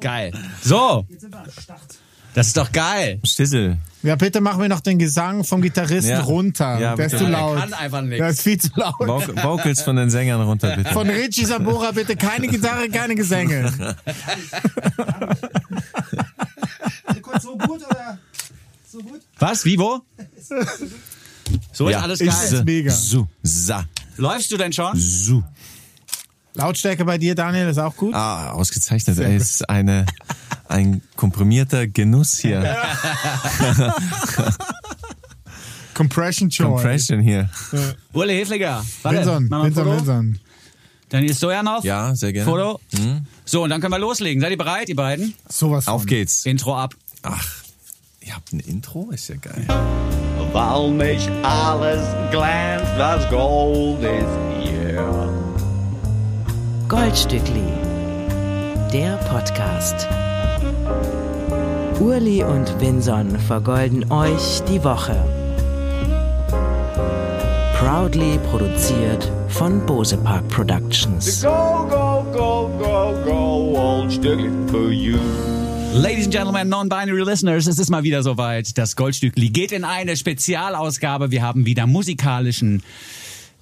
Geil. So. Das ist doch geil. Stissel. Ja, bitte mach mir noch den Gesang vom Gitarristen Ja. runter. Ja, Der ist zu Der laut. kann einfach nichts. Der ist viel zu laut. Voc- Vocals von den Sängern runter, bitte. Von Richie Sambora bitte keine Gitarre, keine Gesänge. Kurz so gut oder so gut? Was? Wie, wo? So ist Ja. alles geil. ist mega. Su, sa, Läufst du denn schon? su. Lautstärke bei dir, Daniel, ist auch gut. Ah, ausgezeichnet. Ey, ist eine, ein komprimierter Genuss hier. Compression Joy. Compression hier. Ule Hefliger. Ein Winson, Foto. Winson. Daniel Stojanov. Ja, sehr gerne. Foto. So, und dann können wir loslegen. Seid ihr bereit, ihr beiden? Sowas. Auf geht's. Intro ab. Ach, ihr habt ein Intro? Ist ja geil. Weil nicht alles glänzt, was Gold ist hier. Goldstückli, der Podcast. Urli und Vinson vergolden euch die Woche. Proudly produziert von Bose Park Productions. Go, go, go, go, go, old Stückli for you. Ladies and Gentlemen, Non-Binary Listeners, es ist mal wieder soweit. Das Goldstückli geht in eine Spezialausgabe. Wir haben wieder musikalischen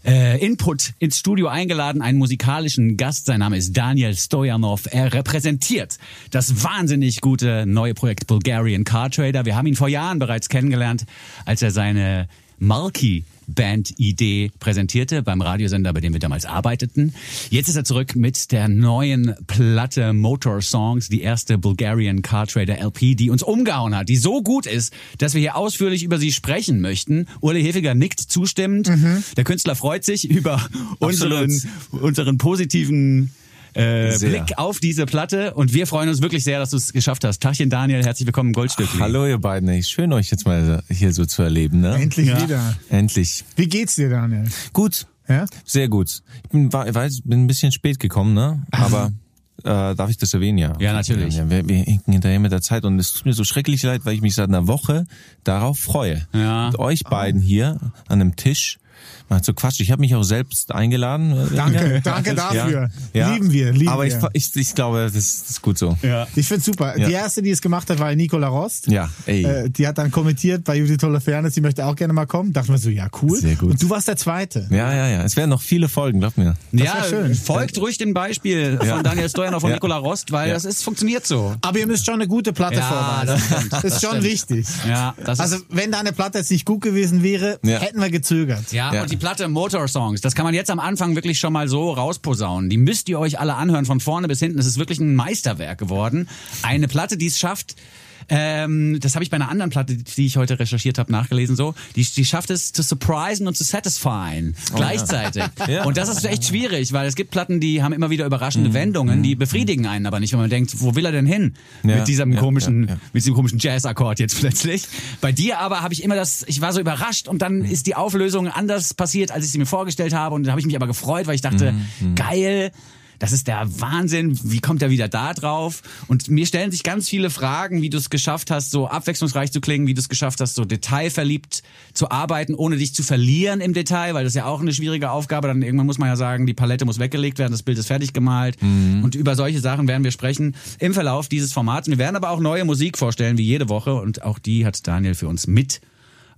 äh, Input ins Studio eingeladen, einen musikalischen Gast. Sein Name ist Daniel Stojanov. Er repräsentiert das wahnsinnig gute neue Projekt Bulgarian Car Trader. Wir haben ihn vor Jahren bereits kennengelernt, als er seine Marquee Band-Idee präsentierte beim Radiosender, bei dem wir damals arbeiteten. Jetzt ist er zurück mit der neuen Platte Motor Songs, die erste Bulgarian Car Trader LP, die uns umgehauen hat, die so gut ist, dass wir hier ausführlich über sie sprechen möchten. Uli Hefiger nickt zustimmend. Der Künstler freut sich über unseren, unseren positiven äh. Blick auf diese Platte und wir freuen uns wirklich sehr, dass du es geschafft hast. Tachchen Daniel, herzlich willkommen im Goldstück. Hallo ihr beiden. Schön euch jetzt mal hier so zu erleben. Ne? Endlich wieder. Endlich. Wie geht's dir, Daniel? Gut. Ja? Sehr gut. Ich bin, war, ich weiß, bin ein bisschen spät gekommen, ne? Aber äh, darf ich das erwähnen? Ja. Ja, natürlich. Ja, wir, wir hinken hinterher mit der Zeit und es tut mir so schrecklich leid, weil ich mich seit einer Woche darauf freue. Ja. Mit euch beiden hier an einem Tisch mal zu quatschen. Ich habe mich auch selbst eingeladen. Danke, Ja. danke dafür. Ja. Lieben wir, lieben Aber ich, wir. ich, ich glaube, das ist, das ist gut so. Ja. Ich find's super. Ja. Die erste, die es gemacht hat, war Nicola Rost. Ja, ey. Äh, die hat dann kommentiert bei Judith Holofernes, sie möchte auch gerne mal kommen. Dachte mir so, ja, cool. Sehr gut. Und du warst der Zweite. Ja, ja, ja. Es werden noch viele Folgen, glaub mir. ja, wär schön. folgt ruhig dem Beispiel von Daniel und Ja. Nikola Rost, weil Ja. das ist funktioniert so. Aber ihr müsst schon eine gute Platte Ja, vorweisen. das stimmt. Das ist schon stimmt. wichtig. Ja, das Also, wenn deine Platte jetzt nicht gut gewesen wäre, Ja. hätten wir gezögert. ja, Und die Platte Motor Songs, das kann man jetzt am Anfang wirklich schon mal so rausposaunen. Die müsst ihr euch alle anhören, von vorne bis hinten. Es ist wirklich ein Meisterwerk geworden. Eine Platte, die es schafft, ähm, das habe ich bei einer anderen Platte, die ich heute recherchiert habe, nachgelesen so. Die, die schafft es zu surprisen und zu satisfyen gleichzeitig. Ja. Und das ist echt schwierig, weil es gibt Platten, die haben immer wieder überraschende Mhm. Wendungen, die befriedigen einen aber nicht, wenn man denkt, wo will er denn hin Ja, mit diesem ja, komischen, mit diesem komischen Jazz-Akkord jetzt plötzlich. Bei dir aber habe ich immer das, ich war so überrascht und dann ist die Auflösung anders passiert, als ich sie mir vorgestellt habe und dann habe ich mich aber gefreut, weil ich dachte, Mhm, geil. Das ist der Wahnsinn. Wie kommt er wieder da drauf? Und mir stellen sich ganz viele Fragen, wie du es geschafft hast, so abwechslungsreich zu klingen, wie du es geschafft hast, so detailverliebt zu arbeiten, ohne dich zu verlieren im Detail, weil das ist ja auch eine schwierige Aufgabe. Dann irgendwann muss man ja sagen, die Palette muss weggelegt werden, das Bild ist fertig gemalt. Und über solche Sachen werden wir sprechen im Verlauf dieses Formats. Wir werden aber auch neue Musik vorstellen, wie jede Woche. Und auch die hat Daniel für uns mit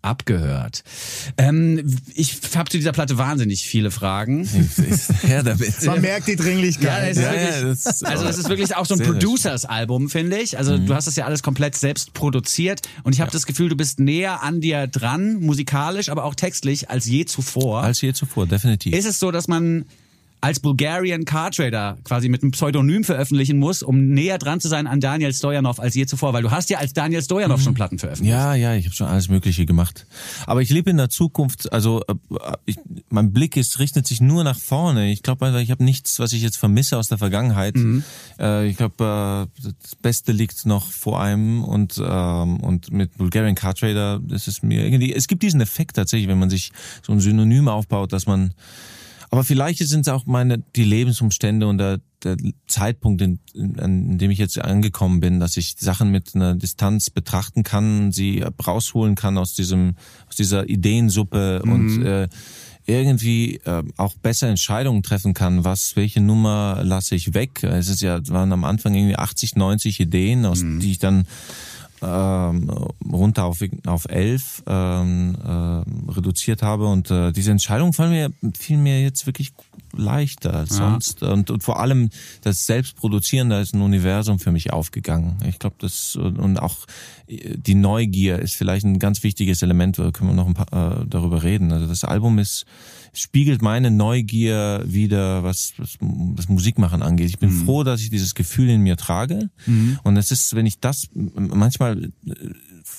abgehört. Ähm, ich habe zu dieser Platte wahnsinnig viele Fragen. Her damit. Man merkt die Ja, Dringlichkeit. ist Ja, wirklich, ja, das ist- also das ist wirklich auch so ein Producers-Album, finde ich. Also du hast das ja alles komplett selbst produziert und ich habe das Gefühl, du bist näher an dir dran, musikalisch, aber auch textlich, als je zuvor. Als je zuvor, definitiv. ist es so, dass man als Bulgarian Car Trader quasi mit einem Pseudonym veröffentlichen muss, um näher dran zu sein an Daniel Stojanov als je zuvor, weil du hast ja als Daniel Stojanov schon Platten veröffentlicht. Ja, ja, ich habe schon alles Mögliche gemacht. Aber ich lebe in der Zukunft, also äh, ich, mein Blick ist, richtet sich nur nach vorne. Ich glaube, ich habe nichts, was ich jetzt vermisse aus der Vergangenheit. Äh, ich glaube, äh, das Beste liegt noch vor einem und, ähm, und mit Bulgarian Car Trader, das ist mir irgendwie, es gibt diesen Effekt tatsächlich, wenn man sich so ein Synonym aufbaut, dass man aber vielleicht sind es auch meine die Lebensumstände und der, der Zeitpunkt, in, in, in dem ich jetzt angekommen bin, dass ich Sachen mit einer Distanz betrachten kann, sie rausholen kann aus diesem aus dieser Ideensuppe und äh, irgendwie äh, auch besser Entscheidungen treffen kann, was, welche Nummer lasse ich weg. Es ist ja, waren am Anfang irgendwie 80, 90 Ideen, aus die ich dann ähm, runter auf, auf elf ähm, äh, reduziert habe und äh, diese Entscheidung fallen mir, fiel mir jetzt wirklich leichter als Ja. sonst und, und vor allem das Selbstproduzieren, da ist ein Universum für mich aufgegangen. Ich glaube, das und und auch äh, die Neugier ist vielleicht ein ganz wichtiges Element, da können wir noch ein paar äh, darüber reden. Also das Album ist spiegelt meine Neugier wieder, was, was das Musikmachen angeht. Ich bin froh, dass ich dieses Gefühl in mir trage. Und es ist, wenn ich das manchmal äh,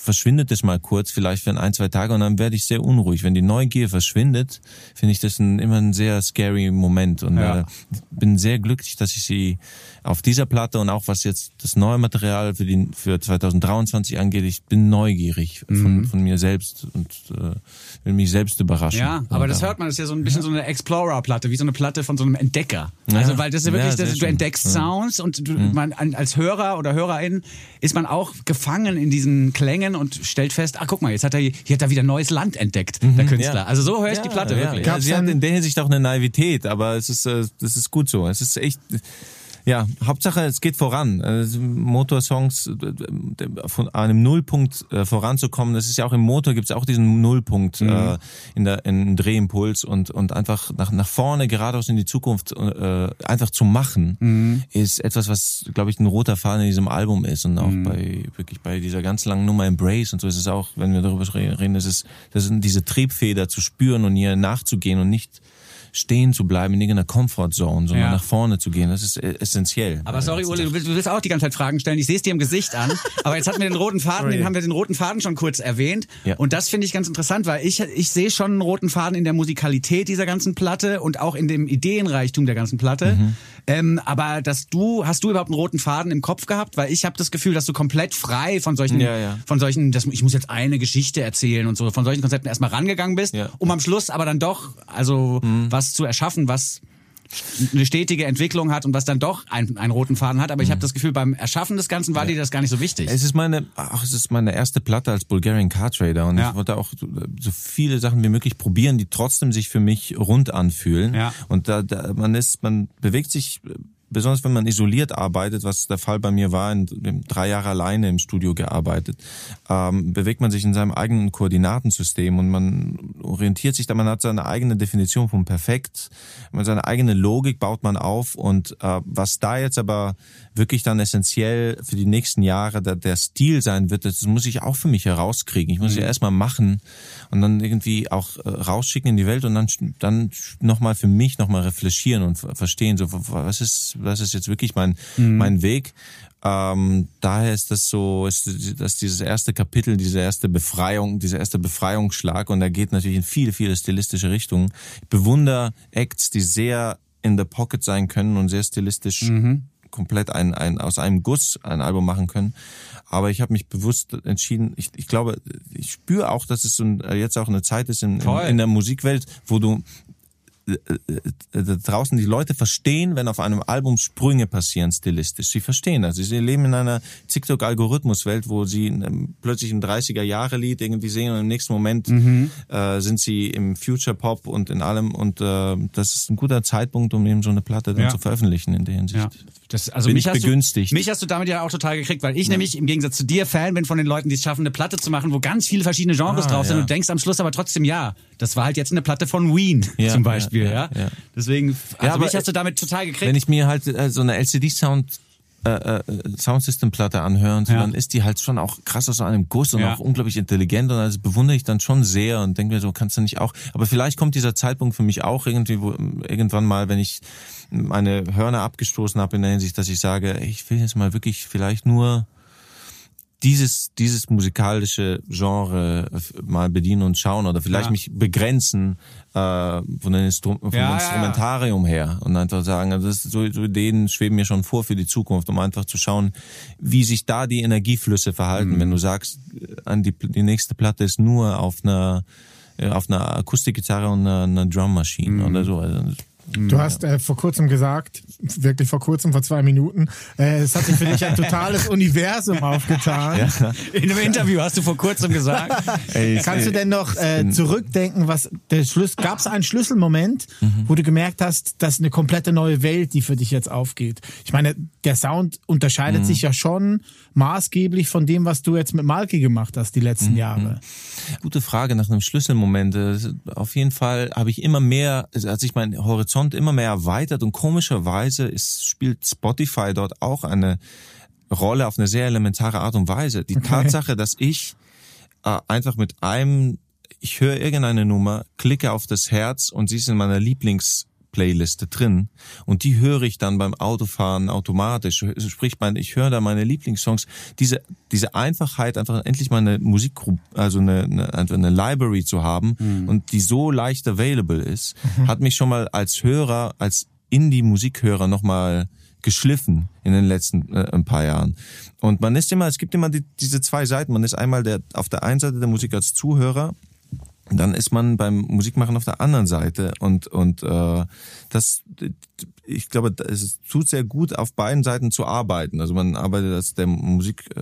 verschwindet es mal kurz, vielleicht für ein, zwei Tage und dann werde ich sehr unruhig. Wenn die Neugier verschwindet, finde ich das ein, immer ein sehr scary Moment und Ja. äh, bin sehr glücklich, dass ich sie auf dieser Platte und auch was jetzt das neue Material für die für 2023 angeht, ich bin neugierig von, von mir selbst und äh, will mich selbst überraschen. Ja, aber das da- hört man, das ist ja so ein bisschen so eine Explorer-Platte, wie so eine Platte von so einem Entdecker. Ja. Also, weil das ist ja wirklich, Ja, das, du schön. entdeckst Ja. Mhm. Sounds und du, man, an- als Hörer oder Hörerin ist man auch gefangen in diesen Klängen und stellt fest, ah, guck mal, jetzt hat er, hier hat er wieder neues Land entdeckt, der Künstler. Mhm. Ja. Also so höre ich Ja, die Platte ja, wirklich. Ja, Gab's sie hat dann- in der Hinsicht auch eine Naivität, aber es ist, äh, das ist gut so. Es ist echt, ja, Hauptsache es geht voran. Also Motorsongs äh, von einem Nullpunkt äh, voranzukommen, das ist ja auch im Motor gibt es auch diesen Nullpunkt äh, in der in Drehimpuls und und einfach nach nach vorne geradeaus in die Zukunft äh, einfach zu machen ist etwas, was glaube ich ein roter Faden in diesem Album ist und auch bei wirklich bei dieser ganz langen Nummer Embrace und so ist es auch, wenn wir darüber reden, ist das sind diese Triebfeder zu spüren und ihr nachzugehen und nicht stehen zu bleiben in irgendeiner Comfortzone, sondern Ja. nach vorne zu gehen. Das ist äh, essentiell. Aber sorry, Uli, du willst, auch die ganze Zeit Fragen stellen. Ich sehe es dir im Gesicht an. Aber jetzt hatten wir den roten Faden, den haben wir den roten Faden schon kurz erwähnt. Ja. Und das finde ich ganz interessant, weil ich, ich sehe schon einen roten Faden in der Musikalität dieser ganzen Platte und auch in dem Ideenreichtum der ganzen Platte. Mhm. Ähm, aber dass du, hast du überhaupt einen roten Faden im Kopf gehabt? Weil ich habe das Gefühl, dass du komplett frei von solchen, Ja, ja. von solchen, das, ich muss jetzt eine Geschichte erzählen und so, von solchen Konzepten erstmal rangegangen bist, um am Schluss aber dann doch, also was zu erschaffen, was eine stetige Entwicklung hat und was dann doch einen, einen roten Faden hat. Aber ich habe das Gefühl, beim Erschaffen des Ganzen war dir das gar nicht so wichtig. Es ist meine, ach, es ist meine erste Platte als Bulgarian Car Trader und Ja. ich wollte auch so, so viele Sachen wie möglich probieren, die trotzdem sich für mich rund anfühlen. Ja. Und da, da man ist, man bewegt sich besonders wenn man isoliert arbeitet, was der Fall bei mir war, in, drei Jahre alleine im Studio gearbeitet, ähm, bewegt man sich in seinem eigenen Koordinatensystem und man orientiert sich da, man hat seine eigene Definition von perfekt, man seine eigene Logik baut man auf und äh, was da jetzt aber wirklich dann essentiell für die nächsten Jahre der, der Stil sein wird, das muss ich auch für mich herauskriegen. Ich muss Mhm. ja erstmal machen und dann irgendwie auch äh, rausschicken in die Welt und dann dann nochmal für mich nochmal reflektieren und ver- verstehen, so was ist was ist jetzt wirklich mein Mhm. mein Weg. Ähm, daher ist das so, ist das dieses erste Kapitel, diese erste Befreiung, dieser erste Befreiungsschlag und da geht natürlich in viele, viele stilistische Richtungen. Ich bewundere Acts, die sehr in the pocket sein können und sehr stilistisch komplett ein, ein, aus einem Guss ein Album machen können. Aber ich habe mich bewusst entschieden, ich, ich glaube, ich spüre auch, dass es so ein, jetzt auch eine Zeit ist in, in, in der Musikwelt, wo du draußen die Leute verstehen, wenn auf einem Album Sprünge passieren stilistisch. Sie verstehen das. Sie leben in einer TikTok-Algorithmuswelt, wo sie plötzlich ein 30er-Jahre-Lied irgendwie sehen und im nächsten Moment Mhm. äh, sind sie im Future-Pop und in allem. Und äh, das ist ein guter Zeitpunkt, um eben so eine Platte dann Ja. zu veröffentlichen in der Hinsicht. Ja. Das, also Bin mich ich begünstigt. Du, mich hast du damit ja auch total gekriegt, weil ich nämlich im Gegensatz zu dir Fan bin von den Leuten, die es schaffen, eine Platte zu machen, wo ganz viele verschiedene Genres Ah, drauf sind ja. und du denkst am Schluss aber trotzdem, ja, das war halt jetzt eine Platte von Ween Ja, zum Beispiel, ja. ja, ja, ja. Deswegen, also aber mich hast du damit total gekriegt. Wenn ich mir halt äh, so eine LCD-Sound äh, äh, Soundsystem-Platte anhöre, und so, Ja. dann ist die halt schon auch krass aus einem Guss und Ja. auch unglaublich intelligent und das bewundere ich dann schon sehr und denke mir so, kannst du nicht auch. Aber vielleicht kommt dieser Zeitpunkt für mich auch irgendwie, wo, irgendwann mal, wenn ich meine Hörner abgestoßen habe in der Hinsicht, dass ich sage, ich will jetzt mal wirklich vielleicht nur dieses, dieses musikalische Genre äh, mal bedienen und schauen oder vielleicht Ja. mich begrenzen äh, von den Instru vom Ja, ja, ja. Instrumentarium her und einfach sagen, also das, so, so Ideen schweben mir schon vor für die Zukunft, um einfach zu schauen, wie sich da die Energieflüsse verhalten. Mhm. Wenn du sagst, äh, an die, die nächste Platte ist nur auf einer äh, auf einer Akustikgitarre und einer, einer Drummaschine Mhm. oder so. Also, Du hast äh, vor kurzem gesagt, wirklich vor kurzem, vor zwei Minuten, äh, es hat sich für dich ein totales Universum aufgetan. In einem Interview hast du vor kurzem gesagt. Ey, Kannst du denn noch äh, zurückdenken, was der Schluss gab es einen Schlüsselmoment, wo du gemerkt hast, dass eine komplette neue Welt, die für dich jetzt aufgeht. Ich meine, der Sound unterscheidet sich ja schon maßgeblich von dem, was du jetzt mit Malki gemacht hast die letzten Jahre. Gute Frage nach einem Schlüsselmoment. Äh, Auf jeden Fall habe ich immer mehr, also hat sich mein Horizont immer mehr erweitert und komischerweise ist, spielt Spotify dort auch eine Rolle auf eine sehr elementare Art und Weise. Die Tatsache, dass ich äh, einfach mit einem, ich höre irgendeine Nummer, klicke auf das Herz und sie ist in meiner Lieblingsplayliste drin und die höre ich dann beim Autofahren automatisch. Sprich, mein, ich höre da meine Lieblingssongs. Diese, diese Einfachheit, einfach endlich mal eine Musikgruppe, also eine, eine, eine Library zu haben und die so leicht available ist, hat mich schon mal als Hörer, als Indie-Musikhörer nochmal geschliffen in den letzten äh, ein paar Jahren. Und man ist immer, es gibt immer die, diese zwei Seiten. Man ist einmal der auf der einen Seite der Musik als Zuhörer, dann ist man beim Musikmachen auf der anderen Seite und und äh, das ich glaube es tut sehr gut auf beiden Seiten zu arbeiten also man arbeitet als der Musik äh,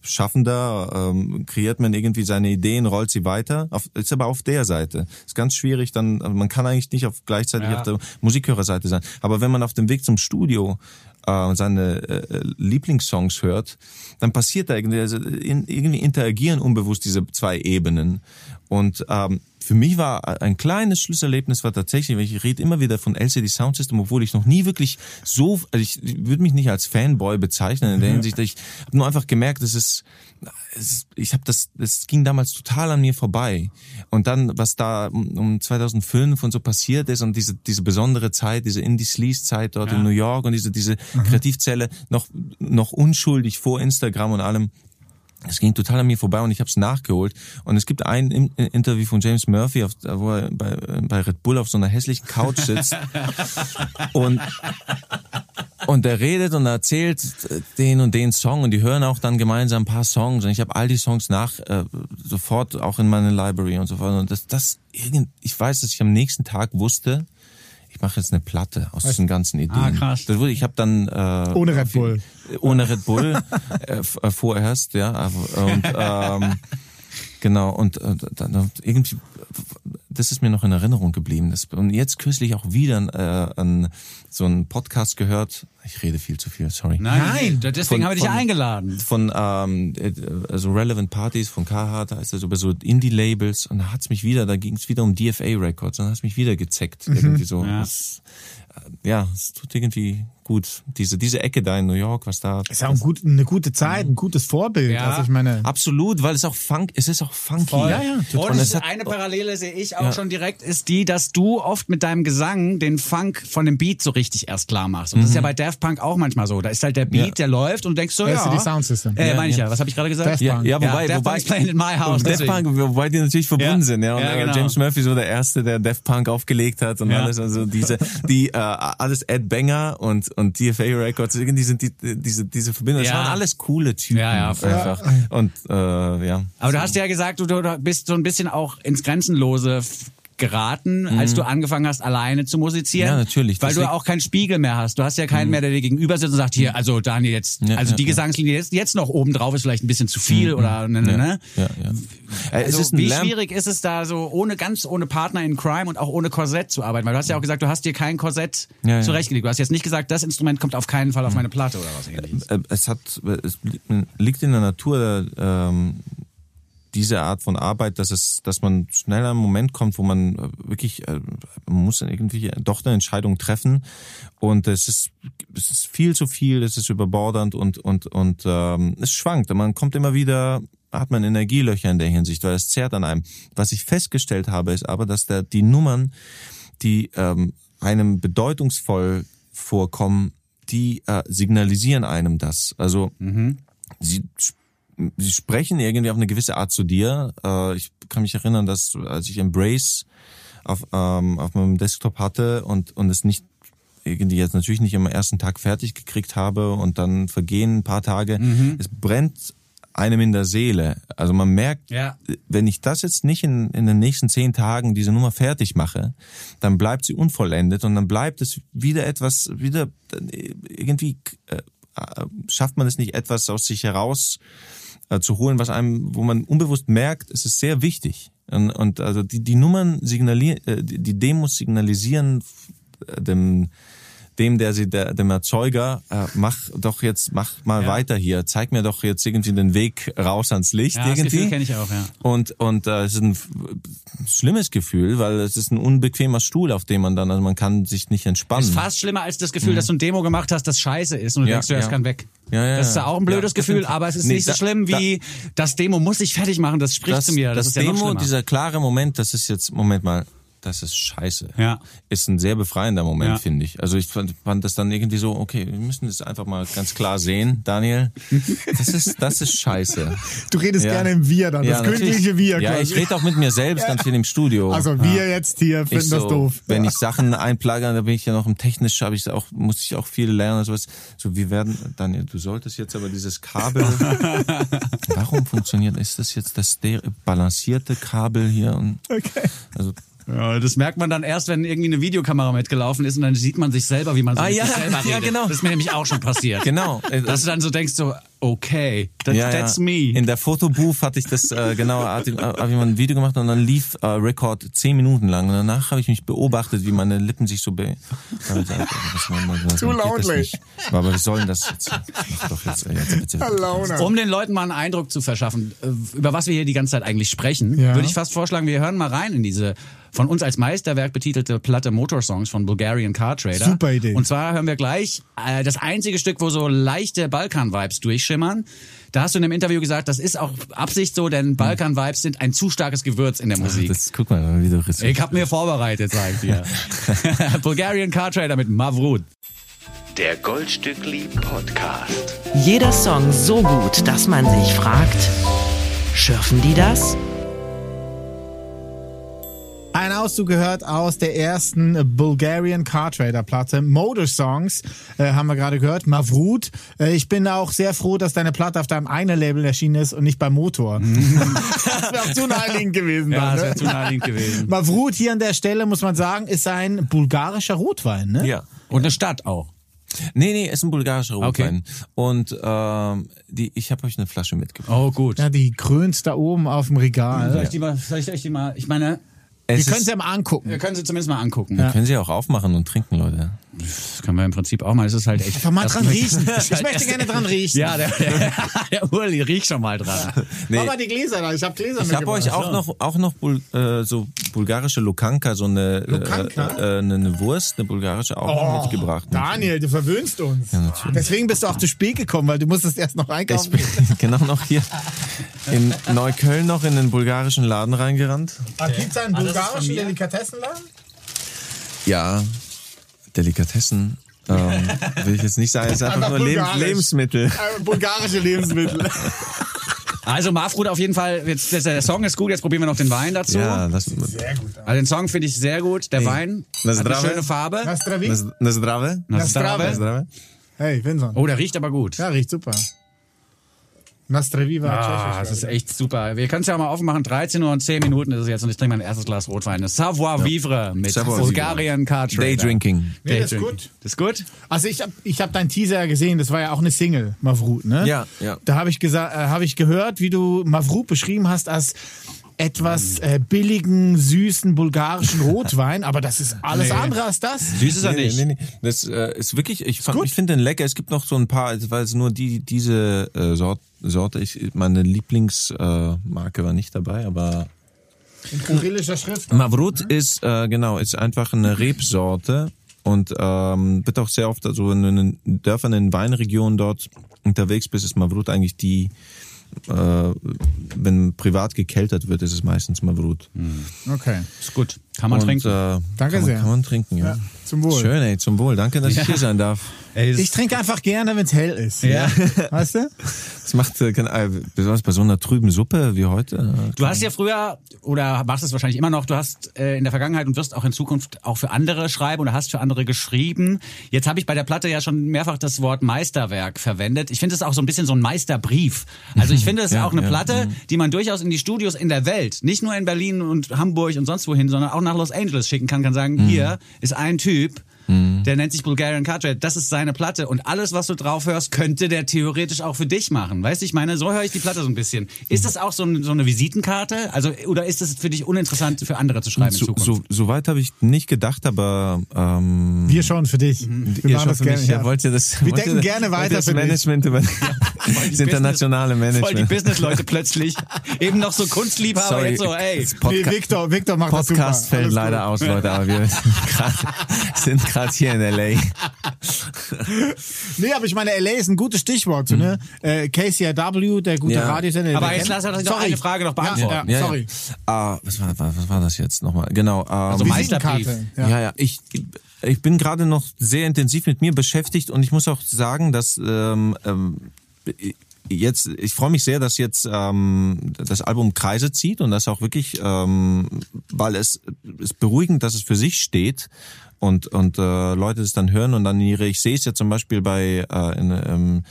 Schaffender ähm, kreiert man irgendwie seine Ideen, rollt sie weiter. Auf, ist aber auf der Seite. Ist ganz schwierig, dann also man kann eigentlich nicht auf gleichzeitig Ja. auf der Musikhörerseite sein. Aber wenn man auf dem Weg zum Studio äh, seine äh, Lieblingssongs hört, dann passiert da irgendwie, also in, irgendwie interagieren unbewusst diese zwei Ebenen. Und ähm, für mich war ein kleines Schlüsselerlebnis war tatsächlich, weil ich rede immer wieder von LCD Sound System, obwohl ich noch nie wirklich so, also ich, ich würde mich nicht als Fanboy bezeichnen in der Hinsicht, ich habe nur einfach gemerkt, ist, es, ich habe das, das ging damals total an mir vorbei. Und dann, was da um um 2005 und so passiert ist und diese diese besondere Zeit, diese Indie Sleaze Zeit dort in New York und diese diese Kreativzelle noch noch unschuldig vor Instagram und allem. Es ging total an mir vorbei und ich habe es nachgeholt. Und es gibt ein In- Interview von James Murphy, auf, wo er bei, bei Red Bull auf so einer hässlichen Couch sitzt. Und und der redet und erzählt den und den Song und die hören auch dann gemeinsam ein paar Songs. Und ich habe all die Songs nach äh, sofort auch in meine Library und so fort. Und das das irgend ich weiß, dass ich am nächsten Tag wusste, mache jetzt eine Platte aus diesen ganzen Ideen. Ah, krass. Das wurde, ich habe dann äh, Ohne Red Bull. ohne Red Bull äh, äh, vorerst, ja. aber- Und ähm, genau und äh, dann irgendwie, das ist mir noch in Erinnerung geblieben. Das, und jetzt kürzlich auch wieder äh, an so einen Podcast gehört. Ich rede viel zu viel, sorry. Nein, deswegen Von- habe ich dich von- eingeladen. Von ähm, äh, also Relevant Parties von Carhartt, da ist das über so Indie-Labels und da hat's mich wieder, da ging es wieder um DFA Records und da hat's mich wieder gezeckt. Irgendwie so. Ja. Das, äh, ja, es tut irgendwie gut. Diese, diese Ecke da in New York, was da. Ist auch ein gut, eine gute Zeit, ein gutes Vorbild. Ja. Also ich meine, Absolut, weil es auch funk, es ist auch funky. Voll. Ja, ja, Und Und es hat, eine Parallele sehe ich auch Ja. schon direkt, ist die, dass du oft mit deinem Gesang den Funk von dem Beat so richtig erst klar machst. Und das ist ja bei Daft Punk auch manchmal so. Da ist halt der Beat, Mhm. Ja. der läuft und du denkst so, Das ist ja. die Sound System. Äh, Ja, meine ich ja. ja. Was habe ich gerade gesagt? Daft ja, Punk. ja, wobei, Daft wobei, playing in my house. Daft. Punk, wobei die natürlich verbunden Ja. sind, ja. Und Ja, äh, genau. James Murphy so der erste, der Daft Punk aufgelegt hat und Ja. alles, also diese, die äh, alles Ed Banger und und DFA Records, irgendwie sind die diese diese Verbindungen. Das Ja. waren alles coole Typen Ja, ja, einfach. Und äh, ja. Aber du hast ja gesagt, du, du bist so ein bisschen auch ins Grenzenlose geraten, als du angefangen hast, alleine zu musizieren. Mhm. Ja, natürlich. Weil du Deswegen- auch keinen Spiegel mehr hast. Du hast ja keinen mehr, der dir gegenüber sitzt und sagt, hier, also Daniel, jetzt, Mhm. Ja, also ja, die. Gesangslinie jetzt, jetzt noch oben drauf ist vielleicht ein bisschen zu viel oder ne, ne, ne. ja, ja. Äh, Also, ist wie Lamp schwierig ist es da so ohne ganz ohne Partner in Crime und auch ohne Korsett zu arbeiten? Weil du hast ja auch gesagt, du hast dir kein Korsett zurechtgelegt. Du hast jetzt nicht gesagt, das Instrument kommt auf keinen Fall auf meine Platte oder was ähnliches. äh, es hat, es liegt in der Natur ähm, diese Art von Arbeit, dass es, dass man schneller einen Moment kommt, wo man äh, wirklich, äh, man muss dann irgendwie doch eine Entscheidung treffen und es ist, es ist viel zu viel, es ist überbordernd und und und ähm, es schwankt. Man kommt immer wieder hat man Energielöcher in der Hinsicht, weil es zerrt an einem. Was ich festgestellt habe, ist aber, dass der, die Nummern, die ähm, einem bedeutungsvoll vorkommen, die äh, signalisieren einem das. Also sie, sie sprechen irgendwie auf eine gewisse Art zu dir. Äh, ich kann mich erinnern, dass als ich Embrace auf, ähm, auf meinem Desktop hatte und, und es nicht irgendwie jetzt natürlich nicht am ersten Tag fertig gekriegt habe und dann vergehen ein paar Tage. Es brennt einem in der Seele. Also man merkt, Ja. wenn ich das jetzt nicht in, in den nächsten zehn Tagen diese Nummer fertig mache, dann bleibt sie unvollendet und dann bleibt es wieder etwas, wieder äh, irgendwie äh, äh, schafft man es nicht, etwas aus sich heraus äh, zu holen, was einem, wo man unbewusst merkt, es ist sehr wichtig. Und, und also die, die Nummern signalieren, äh, die die Demos signalisieren äh, dem dem, der sie, der, dem Erzeuger, äh, mach doch jetzt, mach mal Ja. weiter hier, zeig mir doch jetzt irgendwie den Weg raus ans Licht Ja, das irgendwie. Gefühl kenne ich auch, ja. Und, und äh, es ist ein schlimmes Gefühl, weil es ist ein unbequemer Stuhl, auf dem man dann, also man kann sich nicht entspannen. Ist fast schlimmer als das Gefühl, dass du ein Demo gemacht hast, das scheiße ist und du Ja, denkst, du, das ja. kann weg. Ja, ja, das ist ja auch ein blödes Ja, das Gefühl, aber es ist Nee, nicht so da- schlimm wie das Demo muss ich fertig machen, das spricht das, zu mir. Das, das ist ja noch Demo, schlimmer. dieser klare Moment, das ist jetzt, Moment mal, das ist scheiße. Ja. Ist ein sehr befreiender Moment, Ja. finde ich. Also ich fand, fand das dann irgendwie so, okay, wir müssen das einfach mal ganz klar sehen, Daniel. Das ist, das ist scheiße. Du redest Ja. gerne im Wir dann, das natürlich. königliche Wir. Ja, quasi. ich rede auch mit mir selbst ganz viel im Studio. Also wir jetzt hier Ich finden das so, doof. Wenn Ja. ich Sachen einplage, da bin ich ja noch im technisch, habe ich auch, muss ich auch viel lernen. Sowas. So, wir werden, Daniel, du solltest jetzt aber dieses Kabel. warum funktioniert? Ist das jetzt das balancierte Kabel hier? Und, Okay. also, Ja, das merkt man dann erst, wenn irgendwie eine Videokamera mitgelaufen ist und dann sieht man sich selber, wie man so Ah, ja, sich selber ja, redet. genau. Das ist mir nämlich auch schon passiert. genau. Dass du dann so denkst, so, okay, that, ja, that's ja. me. In der Fotobooth hatte ich das äh, genau, habe hab ich mal ein Video gemacht und dann lief äh, Record zehn Minuten lang und danach habe ich mich beobachtet, wie meine Lippen sich so be. Zu das lautlich. Aber wir sollen das jetzt. Mach doch jetzt, äh, jetzt bitte. Laune. Um den Leuten mal einen Eindruck zu verschaffen, äh, über was wir hier die ganze Zeit eigentlich sprechen, Ja. würde ich fast vorschlagen, wir hören mal rein in diese von uns als Meisterwerk betitelte Platte Motorsongs von Bulgarian Car Trader. Super Idee. Und zwar hören wir gleich äh, das einzige Stück, wo so leichte Balkan-Vibes durchschimmern. Da hast du in einem Interview gesagt, das ist auch Absicht so, denn Balkan-Vibes sind ein zu starkes Gewürz in der Musik. Das, guck mal, wie du Ich hab mir vorbereitet, sag ich dir. Bulgarian Car Trader mit Mavrud. Der Goldstückli Podcast. Jeder Song so gut, dass man sich fragt, schürfen die das? Ein Auszug gehört aus der ersten Bulgarian Car Trader Platte. Motor Songs äh, haben wir gerade gehört. Mavrud. Äh, ich bin auch sehr froh, dass deine Platte auf deinem eigenen Label erschienen ist und nicht beim Motor. das wäre auch zu naheliegend gewesen. Ja, dann, das ne? wäre zu naheliegend gewesen. Mavrud hier an der Stelle, muss man sagen, ist ein bulgarischer Rotwein. Ne? Ja. Und eine Stadt auch. Nee, nee, ist ein bulgarischer Rotwein. Und ähm, die, ich habe euch eine Flasche mitgebracht. Oh, gut. Ja, die krönt da oben auf dem Regal. Soll ich die mal, soll ich euch die mal, ich meine, Wir Es können ist- sie ja mal angucken. wir können sie zumindest mal angucken. Können Sie auch aufmachen und trinken, Leute. Das können wir im Prinzip auch mal. Es ist halt echt. Einfach mal dran riechen. ist Ich halt möchte gerne dran riechen. Ja, der, der, der Uli riecht schon mal dran. Nee. Mach mal die Gläser da. Ich habe Gläser Ich habe euch auch noch auch noch Bul äh, so bulgarische Lukanka, so eine Lukanka? Äh, äh, eine, Wurst, eine bulgarische auch noch mitgebracht. Daniel, du verwöhnst uns. natürlich. Deswegen bist du auch zu spät gekommen, weil du musstest erst noch Ich einkaufen. bin genau noch hier in Neukölln noch in den bulgarischen Laden reingerannt. Gibt es einen Ah, bulgarischen? Delikatessenladen? Ja, Delikatessen. Ähm, will ich jetzt nicht sagen, es ist einfach Einfach nur bulgarisch. Lebensmittel. Äh, bulgarische Lebensmittel. Also Marfrud auf jeden Fall, jetzt, der- Song ist gut, jetzt probieren wir noch den Wein dazu. Ja, das, Sehr gut. Also den Song finde ich sehr gut, der Wein Das hat eine schöne Farbe. Nastravi? das, das Zdrave. Na, Zdrave. Das Zdrave. Hey, Vincent. Oh, der riecht aber gut. Ja, riecht super. Nastravi war Ah, das ist echt super. Wir können es ja mal aufmachen. 13 Uhr und 10 Minuten ist es jetzt und ich trinke mein erstes Glas Rotwein. Das Savoir Vivre mit Savoir Bulgarian Car Trader. Day Drinking. Nee, das ist Drinking. gut. Das ist gut? Also ich habe ich hab deinen Teaser ja gesehen, das war ja auch eine Single, Mavrut, ne? Ja, ja. Da habe ich gesagt, äh, habe ich gehört, wie du Mavrut beschrieben hast als etwas äh, billigen, süßen bulgarischen Rotwein, aber das ist alles andere als das. Süß ist er Nee, nicht. nee, nee. Das äh, ist wirklich, ich, fand- ich finde den lecker. Es gibt noch so ein paar, weil es nur die, diese äh, Sort, Sorte, ich, meine Lieblingsmarke äh, war nicht dabei, aber In kyrillischer Schrift. Mavrut ist, äh, genau, ist einfach eine Rebsorte und ähm, wird auch sehr oft also in den Dörfern, in Weinregionen dort unterwegs bist, ist Mavrut eigentlich die, äh, wenn privat gekeltert wird, ist es meistens Mavrut. Okay. Ist gut. Kann man und, trinken. Äh, Danke kann man, sehr. Kann man trinken, ja. Ja, zum Wohl. Schön, ey, zum Wohl. Danke, dass ich hier sein darf. Ich trinke einfach gerne, wenn es hell ist. Ja. Weißt du? Das macht äh, keine- äh, besonders bei so einer trüben Suppe wie heute. äh, Du hast ja früher oder machst es wahrscheinlich immer noch. Du hast äh, in der Vergangenheit und wirst auch in Zukunft auch für andere schreiben oder hast für andere geschrieben. Jetzt habe ich bei der Platte ja schon mehrfach das Wort Meisterwerk verwendet. Ich finde es auch so ein bisschen so ein Meisterbrief. Also ich finde es Ja, auch eine ja, Platte, mhm. die man durchaus in die Studios in der Welt, nicht nur in Berlin und Hamburg und sonst wohin, sondern auch nach Los Angeles schicken kann. Kann sagen, Mhm. hier ist ein Typ. Der nennt sich Bulgarian Cartwright. Das ist seine Platte. Und alles, was du drauf hörst, könnte der theoretisch auch für dich machen. Weißt du, ich meine, so höre ich die Platte so ein bisschen. Ist das auch so, ein, so eine Visitenkarte? Also, oder ist es für dich uninteressant, für andere zu schreiben in So, Zukunft? so, so weit habe ich nicht gedacht, aber ähm, Wir schon für dich. Wir ihr machen das gerne. mich, ja, ja. wollt ihr das, Wir wollt denken ihr, gerne weiter das für dich. Management über das internationale Voll die Management. Businessleute plötzlich. Eben noch so Kunstliebhaber, Sorry, jetzt so, ey. das Nee, Victor, Victor macht das super. Podcast fällt Alles leider gut. aus, Leute, aber wir sind sind gerade hier in LA. Nee, aber ich meine, LA ist ein gutes Stichwort. So, ne? Äh, KCRW, der gute Ja. Radiosender. Aber jetzt lass uns doch eine Frage noch beantworten. Ja, ja, sorry. Ah, was war, was, war das jetzt nochmal? Genau. Ähm, Also Meisterbrief. Visitenkarte, Ja, Ja. ja, ich, ich bin gerade noch sehr intensiv mit mir beschäftigt und ich muss auch sagen, dass ähm, ähm, jetzt, ich freue mich sehr, dass jetzt ähm, das Album Kreise zieht und das auch wirklich, ähm, weil es ist beruhigend, dass es für sich steht und und äh, Leute es dann hören und dann ihre, ich sehe es ja zum Beispiel bei äh, in, ähm,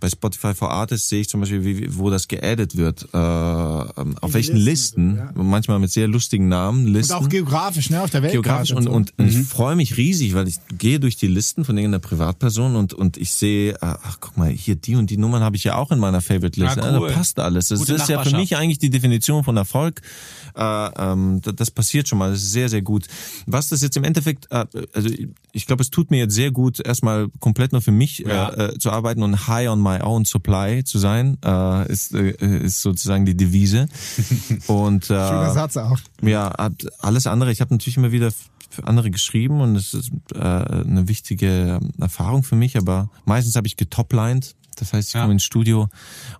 bei Spotify for Artists sehe ich zum Beispiel, wie, wo das geaddet wird, äh, ähm, auf welchen Listen, Listen, so, ja. manchmal mit sehr lustigen Namen, Und Listen auch geografisch, ne, auf der Welt. geografisch und, und ich freue mich riesig, weil ich gehe durch die Listen von irgendeiner Privatperson und und ich sehe, äh, ach guck mal, hier die und die Nummern habe ich ja auch in meiner Favorite List. Ah, cool. Da passt alles. Das Gute ist ja für mich eigentlich die Definition von Erfolg. Äh, ähm, das, das passiert schon mal, das ist sehr, sehr gut. Was das jetzt im Endeffekt, äh, also ich- ich glaube, es tut mir jetzt sehr gut, erstmal komplett nur für mich Ja. äh, äh, zu arbeiten und high on my own supply zu sein, äh, ist, äh, ist sozusagen die Devise. und äh, Schöner Satz auch. ja, hat alles andere. Ich habe natürlich immer wieder für andere geschrieben und es ist äh, eine wichtige Erfahrung für mich, aber meistens habe ich getoplined. Das heißt, ich Ja. komme ins Studio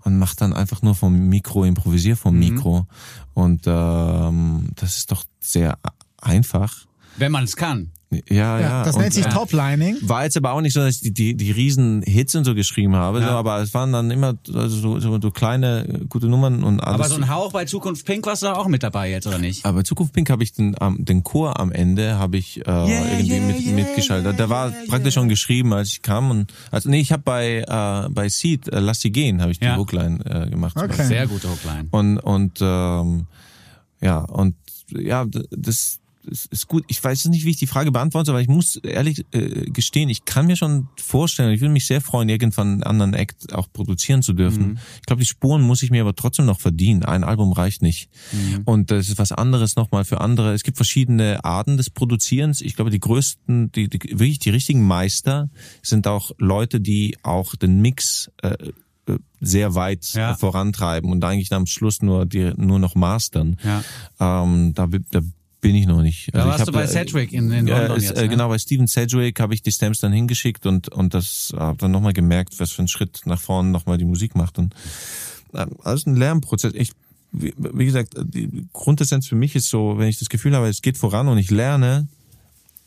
und mache dann einfach nur vom Mikro, improvisiere vom Mikro. Und ähm, das ist doch sehr einfach. Wenn man es kann. Ja, ja. Ja, das und, nennt sich äh, Toplining. war jetzt aber auch nicht so, dass ich die, die, die riesen Hits und so geschrieben habe, Ja. so, aber es waren dann immer also so, so, so kleine, äh, gute Nummern und alles. Aber so ein Hauch bei Zukunft Pink warst du auch mit dabei jetzt, oder nicht? Aber Zukunft Pink habe ich den, am- den Chor am Ende habe ich äh, irgendwie yeah, mit, yeah, mitgeschaltet. Der war praktisch schon geschrieben, als ich kam und also nee, ich habe bei äh, bei Seed äh, Lass sie gehen habe ich die Ja. Hookline äh, gemacht. Okay. Sehr gute Hookline. Und und ähm, ja und ja das ist ist gut. Ich weiß nicht, wie ich die Frage beantworte, aber ich muss ehrlich äh, gestehen, ich kann mir schon vorstellen, ich würde mich sehr freuen, irgendwann einen anderen Act auch produzieren zu dürfen. Ich glaube, die Spuren muss ich mir aber trotzdem noch verdienen. Ein Album reicht nicht. Und das ist was anderes nochmal für andere. Es gibt verschiedene Arten des Produzierens. Ich glaube, die größten, die, die wirklich die richtigen Meister sind auch Leute, die auch den Mix äh, äh, sehr weit Ja. vorantreiben und eigentlich am Schluss nur die nur noch mastern. Ja. Ähm, da, da bin ich noch nicht. Da Also warst ich du hab, bei äh, Cedric in, in ja, London ist, jetzt, äh, ne? genau, bei Steven Sedgwick habe ich die Stamps dann hingeschickt und und das habe dann nochmal gemerkt, was für ein Schritt nach vorne nochmal die Musik macht. Und äh, alles ein Lernprozess. Ich, wie, wie gesagt, die Grundessenz für mich ist so, wenn ich das Gefühl habe, es geht voran und ich lerne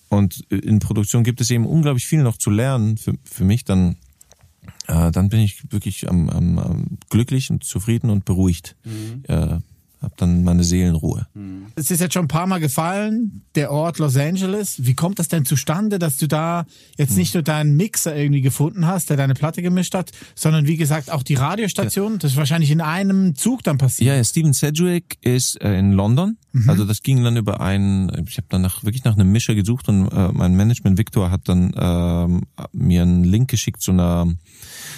und in Produktion gibt es eben unglaublich viel noch zu lernen für, für mich, dann äh, dann bin ich wirklich am, am, am glücklich und zufrieden und beruhigt. Mhm. Äh, hab dann meine Seelenruhe. Es ist jetzt schon ein paar Mal gefallen, der Ort Los Angeles. Wie kommt das denn zustande, dass du da jetzt nicht nur deinen Mixer irgendwie gefunden hast, der deine Platte gemischt hat, sondern wie gesagt auch die Radiostation? Das ist wahrscheinlich in einem Zug dann passiert. Ja, ja Steven Sedgwick ist äh, in London. Also das ging dann über einen, ich habe dann nach, wirklich nach einem Mischer gesucht und äh, mein Management Victor hat dann ähm, mir einen Link geschickt zu einer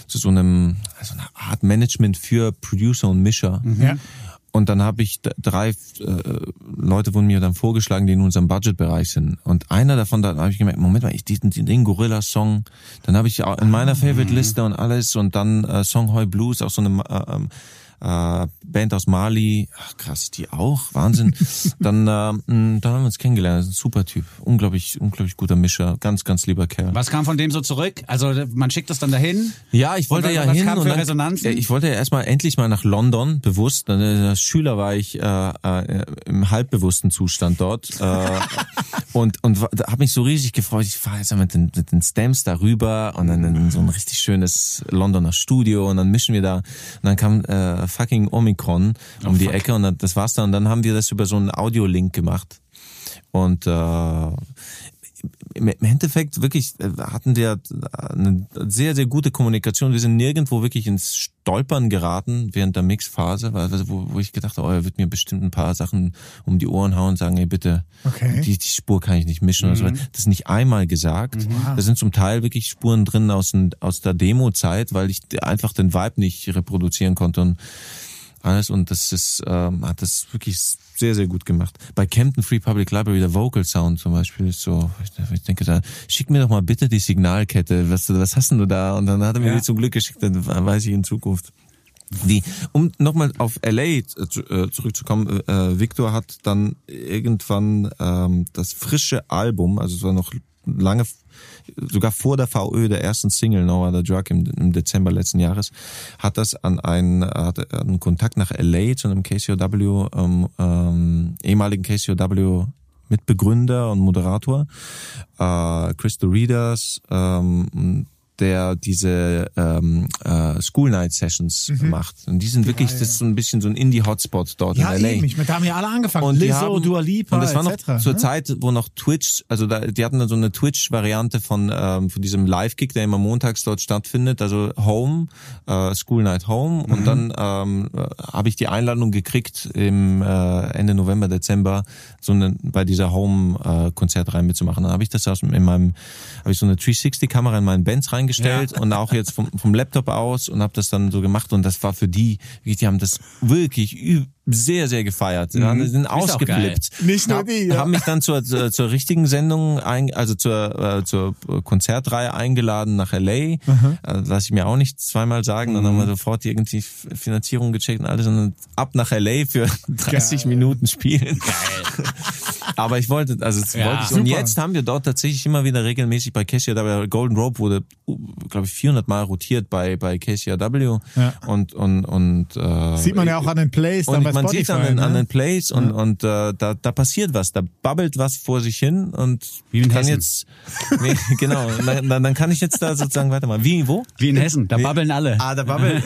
zu so einem also einer Art Management für Producer und Mischer. Ja. Und dann habe ich drei äh, Leute wurden mir dann vorgeschlagen, die in unserem Budgetbereich sind. Und einer davon, da habe ich gemerkt, Moment mal, ich diesen den Gorilla-Song, dann habe ich auch in meiner Favorite-Liste und alles und dann äh, Songhoi Blues, auch so eine äh, äh, Band aus Mali, ach krass, die auch, Wahnsinn. dann, äh, dann haben wir uns kennengelernt, ein super Typ, unglaublich, unglaublich guter Mischer, ganz, ganz lieber Kerl. Was kam von dem so zurück? Also man schickt das dann dahin. Ja, ich wollte ja was hin kam und dann, Resonanzen? Ich wollte ja erstmal endlich mal nach London, bewusst. Dann, äh, Als Schüler war ich äh, äh, im halbbewussten Zustand dort äh, und und habe mich so riesig gefreut. Ich fahre jetzt mit den, mit den Stamps darüber und dann in so ein richtig schönes Londoner Studio und dann mischen wir da. Und dann kam äh, fucking Omikron um die Ecke und das war's dann. Und dann haben wir das über so einen Audiolink gemacht und äh, im Endeffekt wirklich äh, hatten wir eine sehr, sehr gute Kommunikation. Wir sind nirgendwo wirklich ins Stolpern geraten während der Mixphase, wo, wo ich gedacht habe, oh, er wird mir bestimmt ein paar Sachen um die Ohren hauen und sagen, ey, bitte, Okay. die, die Spur kann ich nicht mischen. oder so. Das ist nicht einmal gesagt. Da sind zum Teil wirklich Spuren drin aus, aus der Demo-Zeit, weil ich einfach den Vibe nicht reproduzieren konnte und alles und das ist ähm, hat das wirklich sehr sehr gut gemacht. Bei Campton Free Public Library der Vocal Sound zum Beispiel ist so, ich, denke da, schick mir doch mal bitte die Signalkette, was was hast denn du da? Und dann hat er mir Ja. die zum Glück geschickt, dann weiß ich in Zukunft. Die, um nochmal auf LA äh, zurückzukommen, äh, Victor hat dann irgendwann ähm, das frische Album, also es war noch lange, sogar vor der VÖ der ersten Single No Other Drug im, im Dezember letzten Jahres, hat das an einen, hat einen Kontakt nach LA zu einem KCOW, ähm, ähm, ehemaligen KCOW Mitbegründer und Moderator, äh, Crystal Readers, ähm, der diese ähm, äh, School Night Sessions macht. Und die sind wirklich, das ist so ein bisschen so ein Indie-Hotspot dort Ja, in LA. eben. Ich meine, da haben ja alle angefangen. Und Lizzo, haben, Dua Lipa, und das war noch etc. zur ne? Zeit, wo noch Twitch, also da, die hatten dann so eine Twitch-Variante von ähm, von diesem Live-Gig, der immer montags dort stattfindet, also Home, äh, School Night Home. Mhm. Und dann ähm, äh, habe ich die Einladung gekriegt, im äh, Ende November, Dezember so eine, bei dieser Home-Konzertreihe mitzumachen. Dann habe ich das aus in meinem, habe ich so eine 360-Kamera in meinen Bands reingestellt und auch jetzt vom, vom Laptop aus und habe das dann so gemacht und das war für die, wirklich, die haben das wirklich sehr, sehr gefeiert. Ja, die sind Mhm. ausgeflippt. Nicht nur die, ja. Haben mich dann zur, zur, zur richtigen Sendung, ein, also zur, äh, zur Konzertreihe eingeladen nach L.A. Äh, lass ich mir auch nicht zweimal sagen. Dann haben Mhm. wir sofort irgendwie Finanzierung gecheckt und alles und dann ab nach L.A. für 30 Minuten spielen. Aber ich wollte, also Ja, wollte ich. Und super. jetzt haben wir dort tatsächlich immer wieder regelmäßig bei KCRW, Golden Rope wurde, glaube ich, 400 Mal rotiert bei, bei KCRW. Ja. Und, und, und, äh, Sieht man ja auch an den Plays dann bei man sieht an den, ne? an den Plays und, und äh, da, da passiert was, da babbelt was vor sich hin und Wie in kann Hessen. jetzt nee, genau, dann, dann, kann ich jetzt da sozusagen weitermachen. Wie wo? Wie in Hessen, da Wie- babbeln alle. Ah, da babbelt.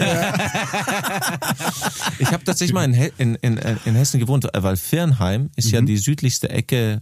ich habe tatsächlich mal in, in, in, in Hessen gewohnt, weil Firnheim ist ja die südlichste Ecke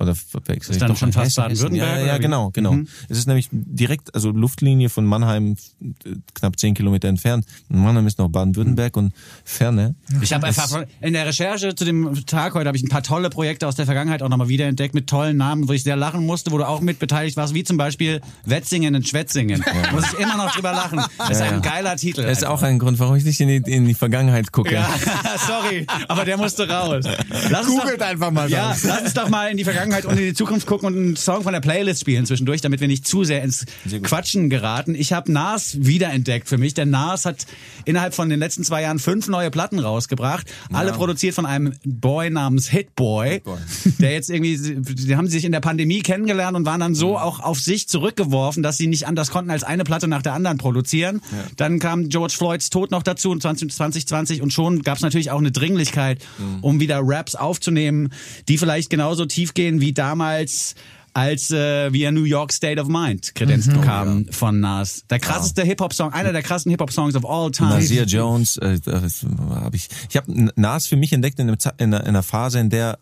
oder verwechsel Ist dann schon in fast. Baden-Württemberg, Ja, ja, genau, genau. Es ist nämlich direkt, also Luftlinie von Mannheim äh, knapp zehn Kilometer entfernt. Mannheim ist noch Baden-Württemberg und Ferne. Ich habe einfach in der Recherche zu dem Tag heute habe ich ein paar tolle Projekte aus der Vergangenheit auch nochmal wiederentdeckt mit tollen Namen, wo ich sehr lachen musste, wo du auch mit beteiligt warst, wie zum Beispiel Wetzingen und Schwetzingen. Muss ich immer noch drüber lachen. ist Ja, ein ja. geiler Titel. Das ist auch ein Grund, warum ich nicht in die, in die Vergangenheit gucke. ja, sorry, aber der musste raus. Lass Googelt doch, einfach mal Ja, das. lass uns doch mal in die Vergangenheit und in die Zukunft gucken und einen Song von der Playlist spielen zwischendurch, damit wir nicht zu sehr ins gut. Quatschen geraten. Ich habe Nas wiederentdeckt für mich. Der Nas hat innerhalb von den letzten zwei Jahren fünf neue Platten rausgebracht. Alle produziert von einem Boy namens Hitboy, Hitboy. der jetzt irgendwie, die haben sich in der Pandemie kennengelernt und waren dann so auch auf sich zurückgeworfen, dass sie nicht anders konnten, als eine Platte nach der anderen produzieren. Dann kam George Floyds Tod noch dazu in 20, 2020 und schon gab es natürlich auch eine Dringlichkeit, um wieder Raps aufzunehmen, die vielleicht genauso tief gehen wie damals als äh, wie er New York State of Mind kredenzt bekam von Nas. Der krasseste Hip-Hop-Song, einer der krassen Hip-Hop-Songs of all time. Nasir Jones, äh, das hab ich. Ich habe Nas für mich entdeckt in, einem, in, einer, in einer Phase, in der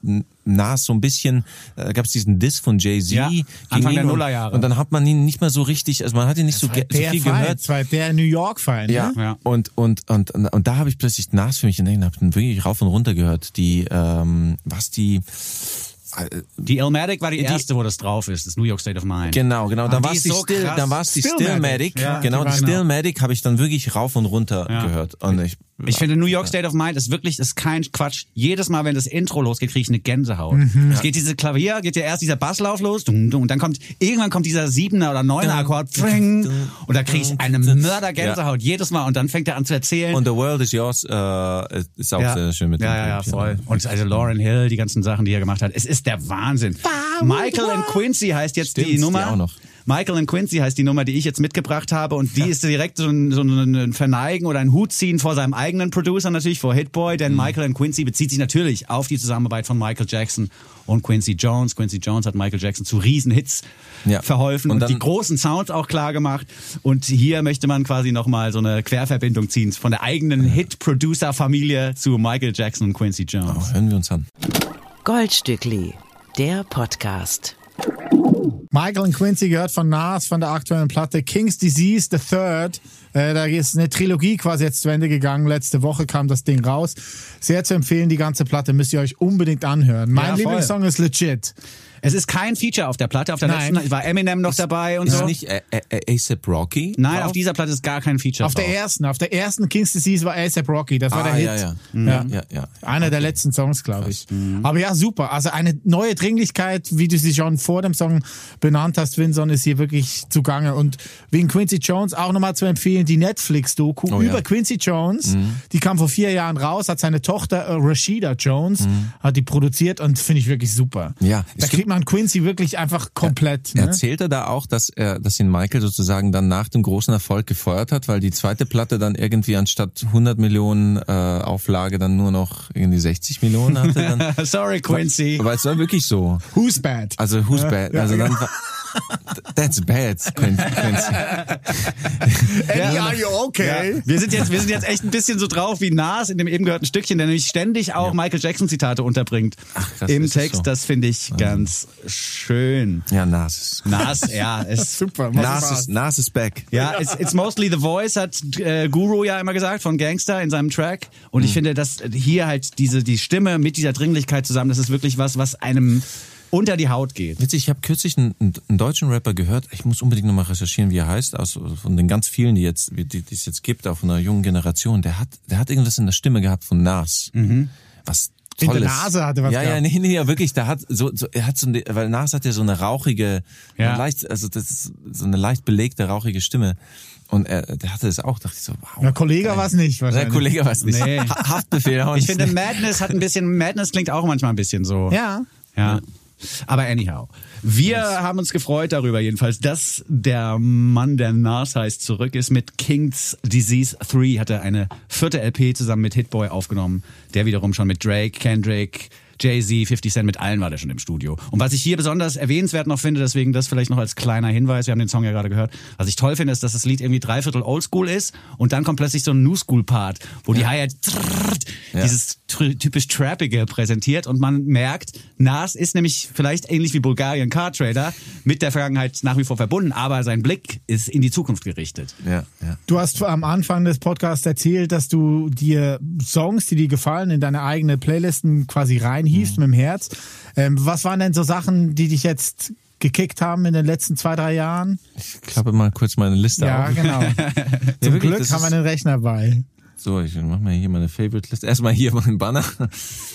Nas so ein bisschen, äh, gab es diesen Diss von Jay Z. Ja, Anfang der und- Nullerjahre. Und dann hat man ihn nicht mehr so richtig, also man hat ihn nicht so, ge- so viel Feind, gehört. das war der New York-Feind. Ja. Ne? Ja. Und, und, und, und, und da habe ich plötzlich Nas für mich entdeckt und habe wirklich rauf und runter gehört. Die, ähm, was die, Die Elmatic war die erste, wo das drauf ist, das New York State of Mind. Genau, genau. Dann die war es die, so Still, dann war's die Stillmatic. Stillmatic. Ja, genau, die die Stillmatic habe ich dann wirklich rauf und runter Ja. gehört. Und ich, Ich finde, New York State of Mind ist wirklich, ist kein Quatsch. Jedes Mal, wenn das Intro losgeht, kriege ich eine Gänsehaut. Mhm. Es geht diese Klavier, geht ja erst dieser Basslauf los, dum, dum, und dann kommt, irgendwann kommt dieser Siebener oder Neuner Akkord, pring, und da kriege ich eine Mörder-Gänsehaut jedes Mal, und dann fängt er an zu erzählen. und The World is Yours äh, ist auch sehr schön mit ja, dem ja, ja, voll. Und also Lauren Hill, die ganzen Sachen, die er gemacht hat. Es ist der Wahnsinn. Michael and Quincy heißt jetzt Stimmt, die die Nummer. auch noch. Michael and Quincy heißt die Nummer, die ich jetzt mitgebracht habe. Und die ist direkt so ein, so ein Verneigen oder ein Hut ziehen vor seinem eigenen Producer natürlich, vor Hitboy. Denn Mhm. Michael and Quincy bezieht sich natürlich auf die Zusammenarbeit von Michael Jackson und Quincy Jones. Quincy Jones hat Michael Jackson zu Riesenhits Ja. verholfen und, Und die großen Sounds auch klar gemacht. Und hier möchte man quasi nochmal so eine Querverbindung ziehen von der eigenen Hit-Producer-Familie zu Michael Jackson und Quincy Jones. Oh, hören wir uns an. Goldstückli, der Podcast. Michael und Quincy gehört von Nas von der aktuellen Platte King's Disease the Third. Äh, da ist eine Trilogie quasi jetzt zu Ende gegangen. Letzte Woche kam das Ding raus. Sehr zu empfehlen, die ganze Platte müsst ihr euch unbedingt anhören. Mein Ja. Lieblingssong ist Legit. Es ist kein Feature auf der Platte. Auf der Nein. letzten war Eminem noch dabei und Ist so. nicht äh, äh, ASAP Rocky? Nein, drauf? auf dieser Platte ist gar kein Feature Auf der drauf. ersten, auf der ersten King's Disease war ASAP Rocky. Das war Ah, der ja, Hit. ja. Ja. Ja, ja. Einer der letzten Songs, glaube ich. Aber ja, super. Also eine neue Dringlichkeit, wie du sie schon vor dem Song benannt hast, Vinson, ist hier wirklich zugange. Und wegen Quincy Jones auch nochmal zu empfehlen, die Netflix-Doku Oh, ja. über Quincy Jones. Die kam vor vier Jahren raus, hat seine Tochter äh, Rashida Jones, hat die produziert und finde ich wirklich super. Ja, Da kriegt man Quincy wirklich einfach komplett. Ne? Erzählt er da auch, dass er, dass ihn Michael sozusagen dann nach dem großen Erfolg gefeuert hat, weil die zweite Platte dann irgendwie anstatt 100 Millionen äh, Auflage dann nur noch irgendwie 60 Millionen hatte? Sorry, Quincy. weil es war wirklich so. Who's bad? Also who's bad? Also dann that's bad, Quin- Quincy. Eddie, are you okay? Ja. Wir sind jetzt, wir sind jetzt echt ein bisschen so drauf wie Nas in dem eben gehörten Stückchen, der nämlich ständig auch Michael Jackson Zitate unterbringt krass, im Text. so? Das finde ich ganz schön. Ja, Nas. Nas, ja, ist Super. Nas ist, Nas ist back. Ja, it's, it's mostly the voice, hat äh, Guru ja immer gesagt von Gangster in seinem Track. Und ich finde, dass hier halt diese die Stimme mit dieser Dringlichkeit zusammen, das ist wirklich was, was einem unter die Haut geht. Witzig, ich habe kürzlich einen, einen deutschen Rapper gehört. Ich muss unbedingt nochmal recherchieren, wie er heißt. Aus, von den ganz vielen, die jetzt, die, die es jetzt gibt, auch von einer jungen Generation. Der hat, der hat irgendwas in der Stimme gehabt von Nas. Was In der Tolles. Nase hatte was Ja, ja, gehabt. nee, nee, ja, wirklich. Da hat so, so er hat so, eine, weil Nas hat ja so eine rauchige, Ja. eine leicht, also das ist so eine leicht belegte rauchige Stimme. Und er, der hatte das auch. Dachte ich so, wow. Der Kollege war es nicht Der wahrscheinlich. Kollege war es nicht. Nee. Ha- Haftbefehl Ich nicht. finde, Madness hat ein bisschen, Madness klingt auch manchmal ein bisschen so. Ja. Ja. Aber anyhow. Wir haben uns gefreut darüber jedenfalls, dass der Mann, der Nas heißt, zurück ist mit King's Disease 3. Hat er eine vierte LP zusammen mit Hitboy aufgenommen. Der wiederum schon mit Drake, Kendrick, Jay-Z, 50 Cent, mit allen war der schon im Studio. Und was ich hier besonders erwähnenswert noch finde, deswegen das vielleicht noch als kleiner Hinweis, wir haben den Song ja gerade gehört, was ich toll finde, ist, dass das Lied irgendwie dreiviertel Oldschool ist und dann kommt plötzlich so ein New School Part, wo die Hi-Hat dieses tr- typisch Trappige präsentiert und man merkt, Nas ist nämlich vielleicht ähnlich wie Bulgarian Car Trader mit der Vergangenheit nach wie vor verbunden, aber sein Blick ist in die Zukunft gerichtet. ja, ja. Du hast am Anfang des Podcasts erzählt, dass du dir Songs, die dir gefallen, in deine eigene Playlisten quasi reinhiefst Mhm. mit dem Herz. Ähm, was waren denn so Sachen, die dich jetzt gekickt haben in den letzten zwei, drei Jahren? Ich klappe mal kurz meine Liste Ja, auf. genau. Ja, Zum wirklich, Glück haben wir den Rechner bei. So, ich mach mal hier meine Favorite-Liste. Erstmal hier meinen Banner.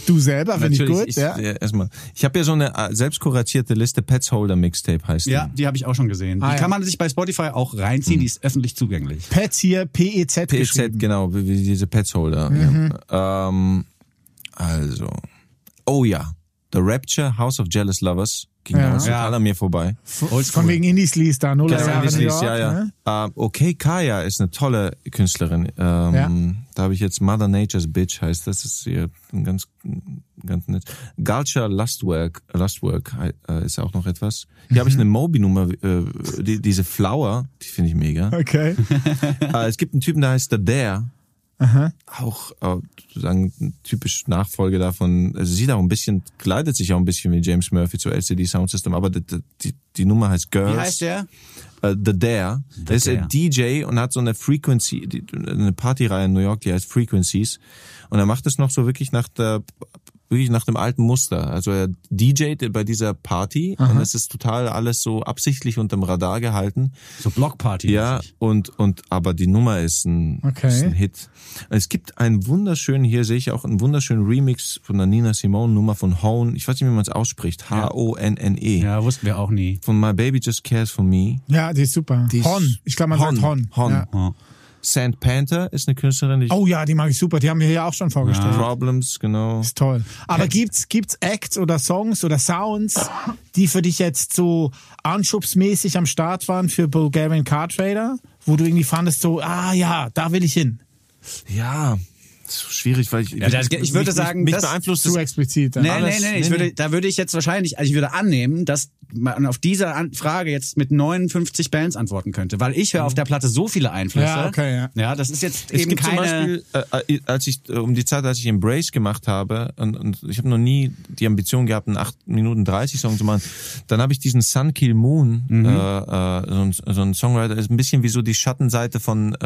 Du selber, finde ich gut. ich, ja. erstmal. Ich habe ja so eine äh, selbst kuratierte Liste, Pets Holder Mixtape heißt Ja, die. die habe ich auch schon gesehen. Ah, die ja. kann man sich bei Spotify auch reinziehen, die ist öffentlich zugänglich. Pets hier, PEZ geschrieben. genau, wie, wie diese Pets Holder. Ja. Ähm, also, oh ja, The Rapture, House of Jealous Lovers, ging Ja. damals Ja. total an mir vorbei. Von wegen Indies-Lies da, null Genau, Jahre Indies New Lies, York, ja, ja. ne? Ähm, okay, Kaya ist eine tolle Künstlerin. Ähm, Ja. Da habe ich jetzt Mother Nature's Bitch heißt das. ist hier ein ganz, ganz nett. Gulcher Lustwork, Lustwork äh, ist auch noch etwas. Hier habe ich eine Moby-Nummer, äh, die, diese Flower, die finde ich mega. Okay. äh, es gibt einen Typen, der heißt The Dare. Auch äh, sozusagen typisch Nachfolge davon. Also sieht auch ein bisschen, kleidet sich auch ein bisschen wie James Murphy zu LCD Sound System, aber die, die, die Nummer heißt Girls. Wie heißt der? Äh, The Dare. Der ist ein DJ und hat so eine Frequency, eine Partyreihe in New York, die heißt Frequencies. Und er macht es noch so wirklich nach der wirklich nach dem alten Muster. Also er DJt bei dieser Party und es ist total alles so absichtlich unterm Radar gehalten. So Blockparty. Ja, und, und, aber die Nummer ist ein, Okay. ist ein Hit. Es gibt einen wunderschönen, hier sehe ich auch einen wunderschönen Remix von der Nina Simone Nummer von Hone. Ich weiß nicht, wie man es ausspricht. H-O-N-N-E. Ja, wussten wir auch nie. Von My Baby Just Cares for Me. Ja, die ist super. Die Hon. Ich glaube, man sagt Hon. Hon. Ja. Ja. Sand Panther ist eine Künstlerin, die Oh ja, die mag ich super. Die haben wir hier auch schon vorgestellt. Problems, genau. Ist toll. Aber gibt's gibt's Acts oder Songs oder Sounds, die für dich jetzt so anschubsmäßig am Start waren für Bulgarian Car Trader, wo du irgendwie fandest so, ah ja, da will ich hin. Ja, schwierig, weil ich, Ja, das- ich würde mich, sagen, mich das- beeinflusst Zu explizit. Nee, Alles- nee, nee, ich nee, würde, nee. da würde ich jetzt wahrscheinlich, also ich würde annehmen, dass man auf diese Frage jetzt mit 59 Bands antworten könnte, weil ich höre auf der Platte so viele Einflüsse. Ja, okay, ja. Ja, das ist jetzt Es eben gibt keine. zum Beispiel, äh, äh, als ich äh, um die Zeit, als ich Embrace gemacht habe, und, und ich habe noch nie die Ambition gehabt, einen 8 Minuten 30 Song zu machen, dann habe ich diesen Sun Kill Moon, Mhm. äh, äh, so, ein, so ein Songwriter, ist ein bisschen wie so die Schattenseite von äh,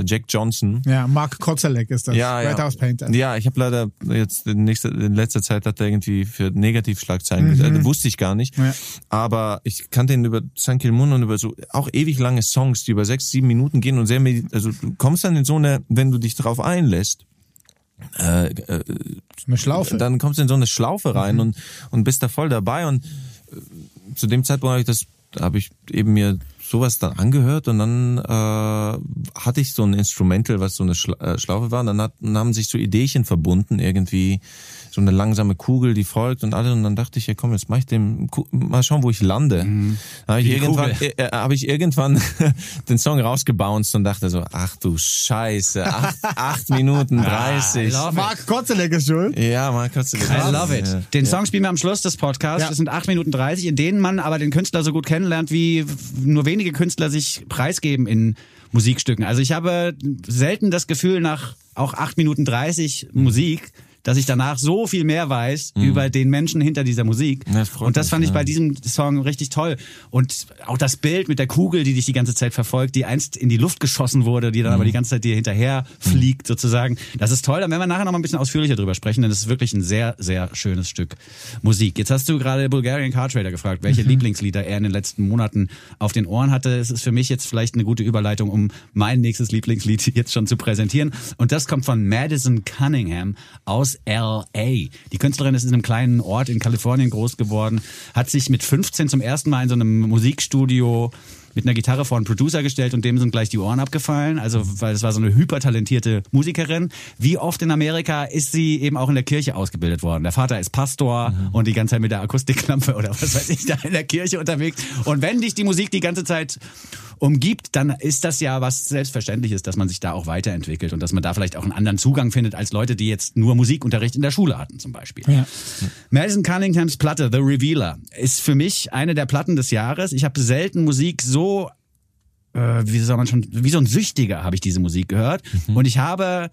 äh, Jack Johnson. Ja, Mark Kozelek ist das. Ja, Red ja. House Painter. Ja, ich habe leider jetzt in, nächster, in letzter Zeit hat er irgendwie für Negativschlagzeilen gesagt, wusste ich gar nicht. Mhm. Ja. Aber ich kannte ihn über San Kilmun und über so auch ewig lange Songs, die über sechs, sieben Minuten gehen und sehr, also du kommst dann in so eine, wenn du dich darauf einlässt, äh, äh, Eine Schlaufe. dann kommst du in so eine Schlaufe rein und, und bist da voll dabei und äh, zu dem Zeitpunkt habe ich das, habe ich eben mir sowas dann angehört und dann äh, hatte ich so ein Instrumental, was so eine Schla äh, Schlaufe war und dann, hat, dann haben sich so Ideechen verbunden, irgendwie so eine langsame Kugel, die folgt und alles und dann dachte ich, ja komm, jetzt mach ich dem, mal schauen, wo ich lande. Dann Habe ich, irgendwann, äh, äh, hab ich irgendwann den Song rausgebounced und dachte so, ach du Scheiße, acht, acht Minuten dreißig. love it. Mark Kozelek ist schuld. Ja, kannst du I love it. Ja. Den Song spielen wir am Schluss des Podcasts. Ja. Das sind 8 Minuten 30, in denen man aber den Künstler so gut kennenlernt, wie nur wenige Künstler sich preisgeben in Musikstücken. Also ich habe selten das Gefühl nach auch 8 Minuten 30 Musik, dass ich danach so viel mehr weiß über den Menschen hinter dieser Musik. Das Und das mich, fand ich ja. bei diesem Song richtig toll. Und auch das Bild mit der Kugel, die dich die ganze Zeit verfolgt, die einst in die Luft geschossen wurde, die dann aber die ganze Zeit dir hinterher fliegt sozusagen. Das ist toll. Da werden wir nachher noch mal ein bisschen ausführlicher drüber sprechen, denn das ist wirklich ein sehr, sehr schönes Stück Musik. Jetzt hast du gerade Bulgarian Car Trader gefragt, welche Lieblingslieder er in den letzten Monaten auf den Ohren hatte. Es ist für mich jetzt vielleicht eine gute Überleitung, um mein nächstes Lieblingslied jetzt schon zu präsentieren. Und das kommt von Madison Cunningham aus L.A. Die Künstlerin ist in einem kleinen Ort in Kalifornien groß geworden, hat sich mit 15 zum ersten Mal in so einem Musikstudio mit einer Gitarre vor einen Producer gestellt und dem sind gleich die Ohren abgefallen. Also, weil es war so eine hypertalentierte Musikerin. Wie oft in Amerika ist sie eben auch in der Kirche ausgebildet worden. Der Vater ist Pastor und die ganze Zeit mit der Akustiklampe oder was weiß ich da in der Kirche unterwegs. Und wenn dich die Musik die ganze Zeit umgibt, dann ist das ja was Selbstverständliches, dass man sich da auch weiterentwickelt und dass man da vielleicht auch einen anderen Zugang findet als Leute, die jetzt nur Musikunterricht in der Schule hatten zum Beispiel. Ja. Madison Cunninghams Platte The Revealer ist für mich eine der Platten des Jahres. Ich habe selten Musik so äh, wie soll man schon wie so ein Süchtiger habe ich diese Musik gehört. Und ich habe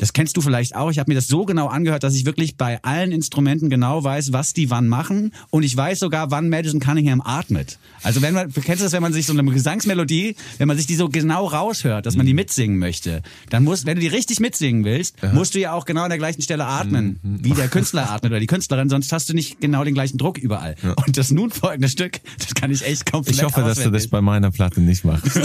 das kennst du vielleicht auch. Ich habe mir das so genau angehört, dass ich wirklich bei allen Instrumenten genau weiß, was die wann machen. Und ich weiß sogar, wann Madison Cunningham atmet. Also wenn man, kennst du das, wenn man sich so eine Gesangsmelodie, wenn man sich die so genau raushört, dass man die mitsingen möchte, dann musst, wenn du die richtig mitsingen willst, musst du ja auch genau an der gleichen Stelle atmen, wie der Künstler atmet oder die Künstlerin, sonst hast du nicht genau den gleichen Druck überall. Und das nun folgende Stück, das kann ich echt komplett Ich hoffe, dass du das bei meiner Platte nicht machst.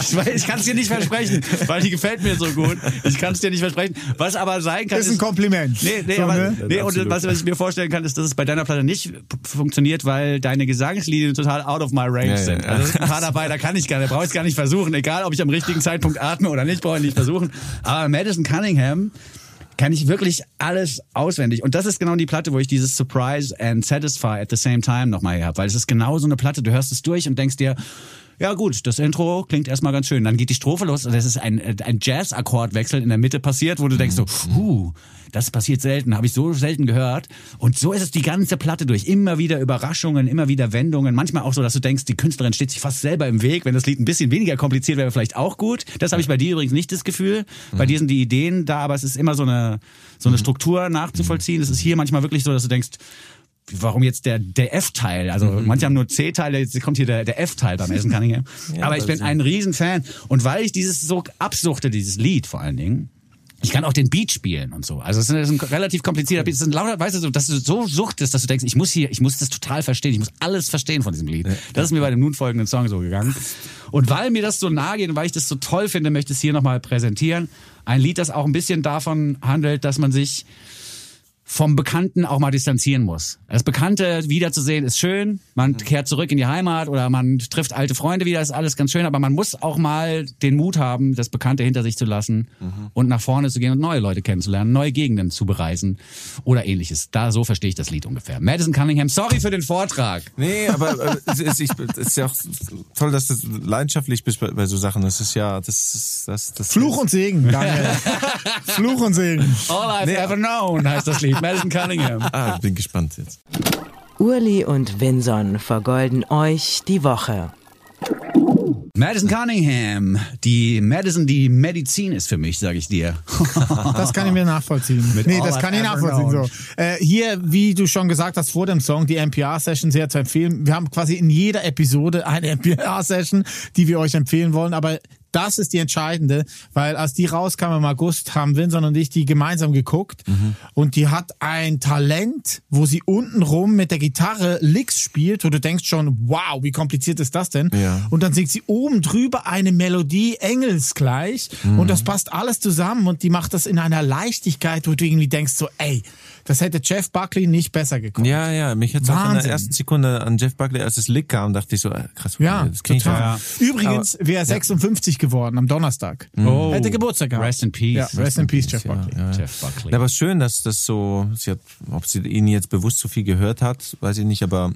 Ich, ich kann es dir nicht versprechen, weil die gefällt mir so gut. Ich kann es dir nicht versprechen. Was aber sein kann, Das ist ein Kompliment. Nee, nee, So, aber, ne? nee und was, was ich mir vorstellen kann, ist, dass es bei deiner Platte nicht funktioniert, weil deine Gesangslinien total out of my range Ja, sind. ja. Also es sind ein paar dabei, da kann ich gar nicht, brauche ich gar nicht versuchen. Egal, ob ich am richtigen Zeitpunkt atme oder nicht, brauche ich nicht versuchen. Aber Madison Cunningham kann ich wirklich alles auswendig. Und das ist genau die Platte, wo ich dieses Surprise and Satisfy at the same time nochmal her habe. Weil es ist genau so eine Platte, du hörst es durch und denkst dir, ja gut, das Intro klingt erstmal ganz schön. Dann geht die Strophe los und das ist ein, ein Jazz-Akkordwechsel in der Mitte passiert, wo du denkst so, huh, das passiert selten, habe ich so selten gehört. Und so ist es die ganze Platte durch. Immer wieder Überraschungen, immer wieder Wendungen. Manchmal auch so, dass du denkst, die Künstlerin steht sich fast selber im Weg. Wenn das Lied ein bisschen weniger kompliziert wäre, vielleicht auch gut. Das habe ich bei dir übrigens nicht das Gefühl. Bei dir sind die Ideen da, aber es ist immer so eine, so eine Struktur nachzuvollziehen. Es ist hier manchmal wirklich so, dass du denkst, warum jetzt der, der F-Teil? Also manche haben nur C-Teile, jetzt kommt hier der, der F-Teil beim Essen Cunningham. Aber ich bin ein Riesenfan. Und weil ich dieses so absuchte, dieses Lied vor allen Dingen, Ich kann auch den Beat spielen und so. Also es ist ein, relativ komplizierter Beat. Es sind lauter, weißt du, dass du so suchtest, dass du denkst, ich muss hier, ich muss das total verstehen, ich muss alles verstehen von diesem Lied. Das ist mir bei dem nun folgenden Song so gegangen. Und weil mir das so nahe geht und weil ich das so toll finde, möchte ich es hier nochmal präsentieren. Ein Lied, das auch ein bisschen davon handelt, dass man sich vom Bekannten auch mal distanzieren muss. Das Bekannte wiederzusehen ist schön, man kehrt zurück in die Heimat oder man trifft alte Freunde wieder, ist alles ganz schön, aber man muss auch mal den Mut haben, das Bekannte hinter sich zu lassen und nach vorne zu gehen und neue Leute kennenzulernen, neue Gegenden zu bereisen oder ähnliches. Da so verstehe ich das Lied ungefähr. Madison Cunningham, sorry für den Vortrag. Nee, aber äh, es, ist, ich, es ist ja auch toll, dass du leidenschaftlich bist bei, bei so Sachen. Das ist ja, das ist, das, das Fluch und Segen, Daniel. Fluch und Segen. All I've ever known heißt das Lied. Madison Cunningham. Ah, bin gespannt jetzt. Urli und Vinson vergolden euch die Woche. Madison Cunningham. Die Madison, die Medizin ist für mich, sage ich dir. Das kann ich mir nachvollziehen. nee, All das kann ich nachvollziehen. Known. So. Äh, hier, wie du schon gesagt hast vor dem Song, die NPR-Session sehr zu empfehlen. Wir haben quasi in jeder Episode eine NPR-Session, die wir euch empfehlen wollen, aber das ist die entscheidende, weil als die rauskam im August, haben Vincent und ich die gemeinsam geguckt und die hat ein Talent, wo sie untenrum mit der Gitarre Licks spielt, wo du denkst schon, wow, wie kompliziert ist das denn? Ja. Und dann singt sie oben drüber eine Melodie engelsgleich und das passt alles zusammen und die macht das in einer Leichtigkeit, wo du irgendwie denkst so, ey, das hätte Jeff Buckley nicht besser gekonnt. Ja, ja, mich hat's auch in der ersten Sekunde an Jeff Buckley, als das Lick kam, dachte ich so, äh, krass, okay, Ja, das ich total. doch. Übrigens wäre 56 geworden am Donnerstag. Oh. Hätte Geburtstag gehabt. Rest in peace. Ja, rest in peace, Jeff Ja, Buckley. ja. Jeff Buckley. Ja, aber schön, dass das so, sie hat, ob sie ihn jetzt bewusst so viel gehört hat, weiß ich nicht, aber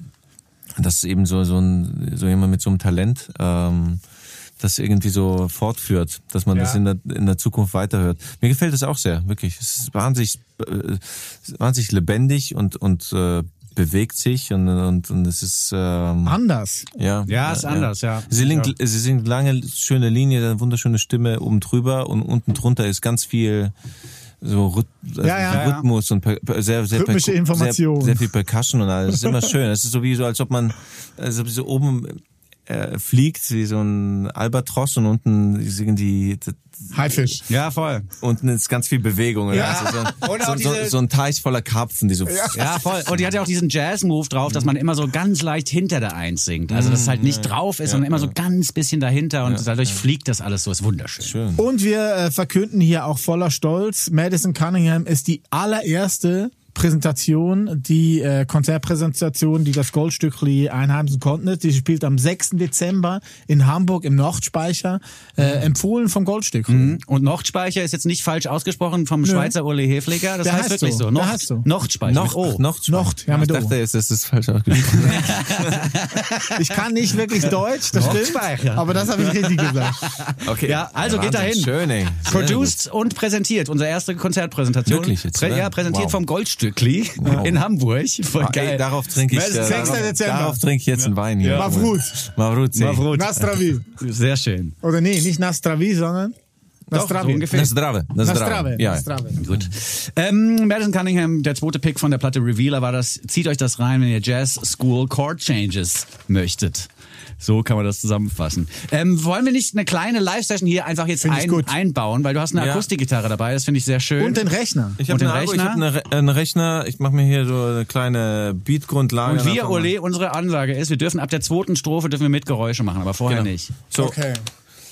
dass eben so, so ein, so jemand mit so einem Talent, ähm, das irgendwie so fortführt, dass man das in der, in der Zukunft weiterhört. Mir gefällt es auch sehr, wirklich. Es ist wahnsinnig, äh, wahnsinnig lebendig und, und, äh, bewegt sich und, und, und es ist, ähm, Anders. ja. Ja, ist anders, ja. Sie singt, sie singt lange, schöne Linie, eine wunderschöne Stimme oben drüber und unten drunter ist ganz viel so Rhyth also Ja, ja, ja. Rhythmus und per, per, sehr, sehr, Rhythmische Information. Sehr, sehr viel Percussion und alles. Es ist immer schön. Es ist so wie so, als ob man also so oben äh, fliegt wie so ein Albatros und unten singen die Haifisch. Ja, voll. unten ist ganz viel Bewegung. Ja. Also so, Und so, auch so, diese- so ein Teich voller Karpfen, die so Ja, voll. Und die hat ja auch diesen Jazz-Move drauf, dass man immer so ganz leicht hinter der Eins singt. Also, dass es halt nicht drauf ist, sondern immer so ganz bisschen dahinter und dadurch fliegt das alles so. Ist wunderschön. schön. Und wir äh, verkünden hier auch voller Stolz, Madison Cunningham ist die allererste Präsentation, die äh, Konzertpräsentation, die das Goldstückli einheimsen konnte. Die spielt am 6. Dezember in Hamburg im Nordspeicher, äh, empfohlen vom Goldstückli. Mhm. Und Nordspeicher ist jetzt nicht falsch ausgesprochen vom Schweizer Uli Hefliger. Das Der heißt, heißt wirklich so. so. Nord, heißt so. Nordspeicher. Noch, mit O. noch, Nocht, ja, ich mit O. dachte, es ist falsch ausgesprochen. Ich kann nicht wirklich Deutsch, das stimmt, aber das habe ich richtig gesagt. Okay. Ja, also geht Wahnsinn. dahin. Schön, ey. Produced und präsentiert. Unsere erste Konzertpräsentation. Wirklich jetzt, Prä ja, präsentiert Wow. vom Goldstückli in Hamburg. Voll gut. geil. Ey, darauf trinke ich, äh, 6. darauf, trinke ich jetzt einen Wein hier. Mavrut. Mavrut. ey. Mavrut. Nastravi. Sehr schön. Oder nee, nicht Nastravi, sondern Doch, Nastravi. so ungefähr. Das Strave. Das Nastrave. Ja. Nastrave. Gut. Ähm, Madison Cunningham, der zweite Pick von der Platte Revealer war das. Zieht euch das rein, wenn ihr Jazz School Chord Changes möchtet. So kann man das zusammenfassen. Ähm, wollen wir nicht eine kleine Live-Session hier einfach jetzt ein, gut. einbauen, weil du hast eine Ja. Akustikgitarre dabei, das finde ich sehr schön. Und den Rechner. Ich Und habe den eine, Akku, ich Rechner? hab eine, Re- einen Rechner, ich mache mir hier so eine kleine Beatgrundlage. Und wir, Ole, unsere Ansage ist, wir dürfen ab der zweiten Strophe dürfen wir mit Geräusche machen, aber vorher Genau. nicht. So, Okay.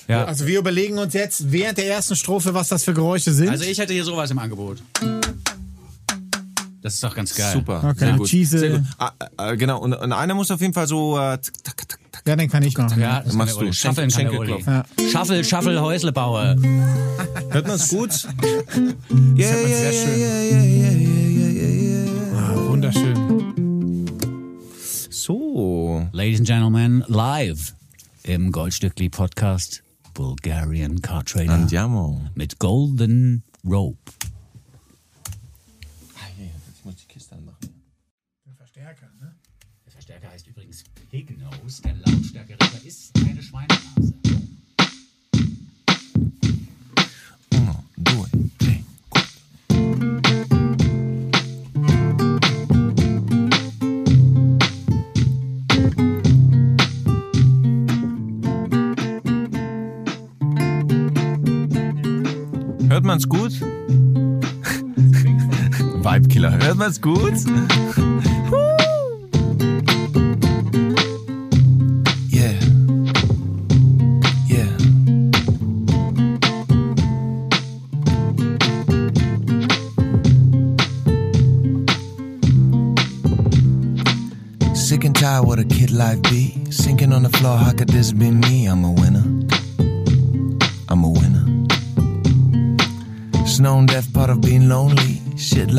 Ja. Also wir überlegen uns jetzt während der ersten Strophe, was das für Geräusche sind. Also ich hätte hier sowas im Angebot. Das ist doch ganz geil. super. Okay. Sehr gut. Cheese. Sehr gut. Ah, äh, genau, und, und einer muss auf jeden Fall so äh, tick, tack, tack, tack. Ja, den kann ich machen. Ja, das Machst kann der Uli. du. Schaffeln kann der Uli. Schenkelklopfen. Schaffel, Schaffel, Häuslebauer. Hört man es gut? Yeah, sehr schön. Ah, wunderschön. So. Ladies and Gentlemen, live im Goldstückli Podcast Bulgarian Car Trader Andiamo. mit Golden Rope. Jetzt muss ich die Kiste anmachen. Verstärker, ne? Der Verstärker heißt übrigens Pig Nose. Der man's gut? Vibekiller. Hört man's gut?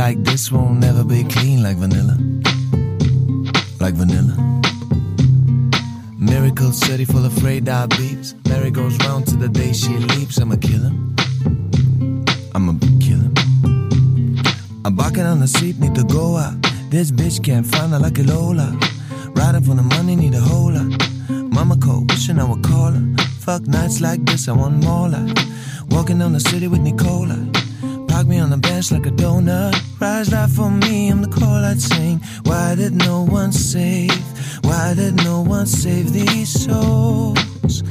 Like this won't never be clean like vanilla. Like vanilla. Miracle city full of afraid eye beeps. Mary goes round to the day she leaps. I'm a killer. I'ma a killer. I'm barking on the seat, need to go out. This bitch can't find her like a Lola. Riding for the money, need a lot. Mama called, wishing I would call her. Fuck nights like this, I want more life. Walking down the city with Nicola. Park me on the bench like a donut. Rise life for me, I'm the call I'd sing. Why did no one save? Why did no one save these souls?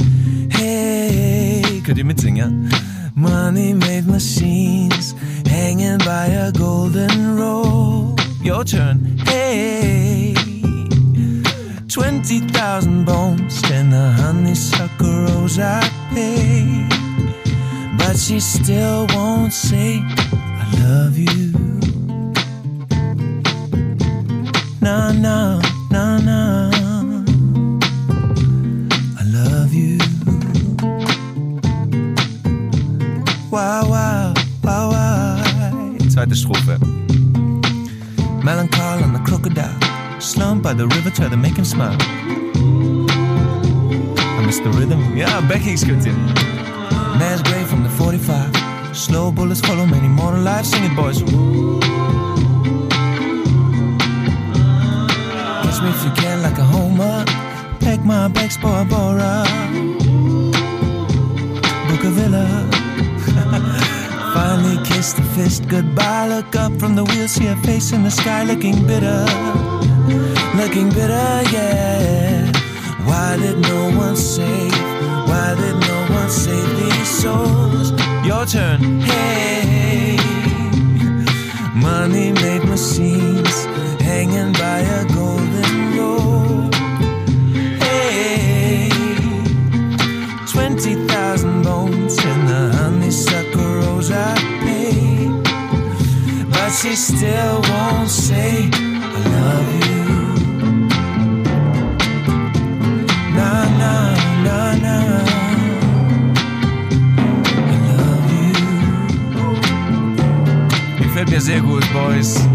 Hey, könnt ihr mitsingen? Money made machines hanging by a golden rope. Your turn, hey. 20,000 bones and a honeysuckle rose I pay. But she still won't say, Why did no one save? Why did no one save these souls? Your turn, hey. Sehr gut, Boys.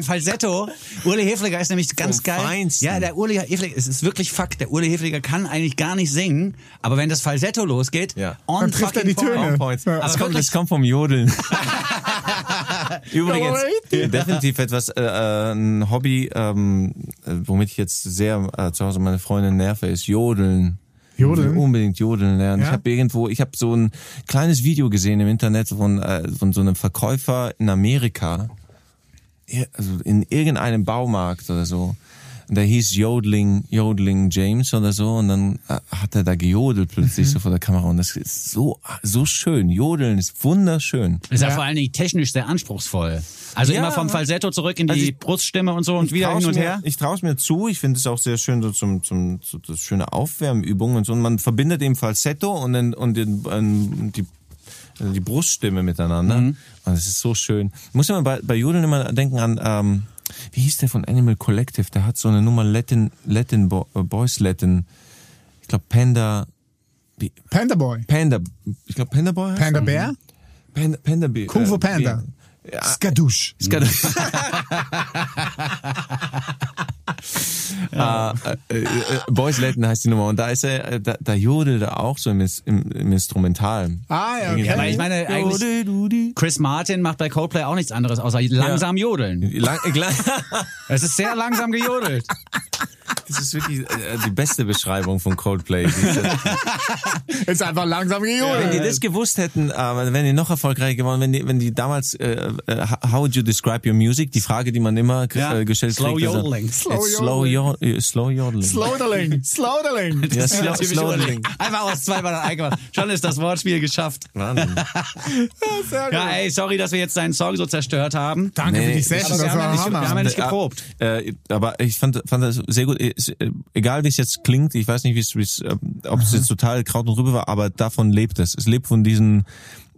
Ein Falsetto. Uli Hefliger ist nämlich ganz Vom geil. Feinsten. Ja, der Uli Hefliger, es ist wirklich Fakt. Der Uli Hefliger kann eigentlich gar nicht singen, aber wenn das Falsetto losgeht, Ja. on Dann trifft er die Töne. Points. Ja. Das, kommt, das kommt vom Jodeln. Übrigens, definitiv etwas, äh, äh, ein Hobby, ähm, äh, womit ich jetzt sehr äh, zu Hause meine Freundin nerve, ist Jodeln. Jodeln? Ich will Unbedingt Jodeln lernen. Ja? Ich habe irgendwo, ich habe so ein kleines Video gesehen im Internet von, äh, von so einem Verkäufer in Amerika, also in irgendeinem Baumarkt oder so. Und der hieß Jodeling, Jodeling James oder so. Und dann äh, hat er da gejodelt plötzlich Mhm. so vor der Kamera. Und das ist so, so schön. Jodeln ist wunderschön. Ist ja, vor allen Dingen technisch sehr anspruchsvoll. Also Ja. immer vom Falsetto zurück in die Also ich- Bruststimme und so und wieder hin und mir, her. Ich traue es mir zu. Ich finde es auch sehr schön, so zum, zum, so das schöne Aufwärmübungen und so. Und man verbindet eben Falsetto und, den, und den, die, äh, die Bruststimme miteinander. Mhm. Und es ist so schön. Ich muss immer bei, bei Jodeln immer denken an, ähm, wie hieß der von Animal Collective? Der hat so eine Nummer Latin, Latin Bo äh, Boys Latin. Ich glaube Panda, Panda Boy. Panda, ich glaube Panda Boy heißt Panda? Bär. Panda, Panda Bär. Kung Fu äh, Panda. Bär. Ja, Skadusch. kann- äh, äh, äh, Boys Latin heißt die Nummer und da ist er, äh, da, da jodelt er auch so im, im, im Instrumental. Ah, ja, okay. Ja, aber ich meine, eigentlich, Chris Martin macht bei Coldplay auch nichts anderes, außer langsam jodeln. Lang, äh, lang, Es ist sehr langsam gejodelt. das ist wirklich äh, die beste Beschreibung von Coldplay. Ist einfach langsam Wenn gejodelt. die das gewusst hätten, äh, wären die noch erfolgreicher geworden. Wenn die, wenn die damals, äh, äh, how would you describe your music? Die Frage, die man immer Ja. äh, gestellt Slow kriegt. ist, äh, yodeling. Slow It's slow, yo äh, slow yodeling. Slodeling, Slodeling. ja, slow, slow Jodeling. Einfach aus zweimal eingemacht. Schon ist das Wortspiel geschafft. Wahnsinn. Ja, ey, sorry, dass wir jetzt deinen Song so zerstört haben. Danke Nee, für die ich- Session, wir haben, ja war nicht, wir haben ja nicht geprobt. Äh, aber ich fand, fand das sehr gut. Ist, äh, Egal wie es jetzt klingt, ich weiß nicht, wie es, wie es, äh, ob es jetzt total Kraut und Rübe war, aber davon lebt es. Es lebt von diesen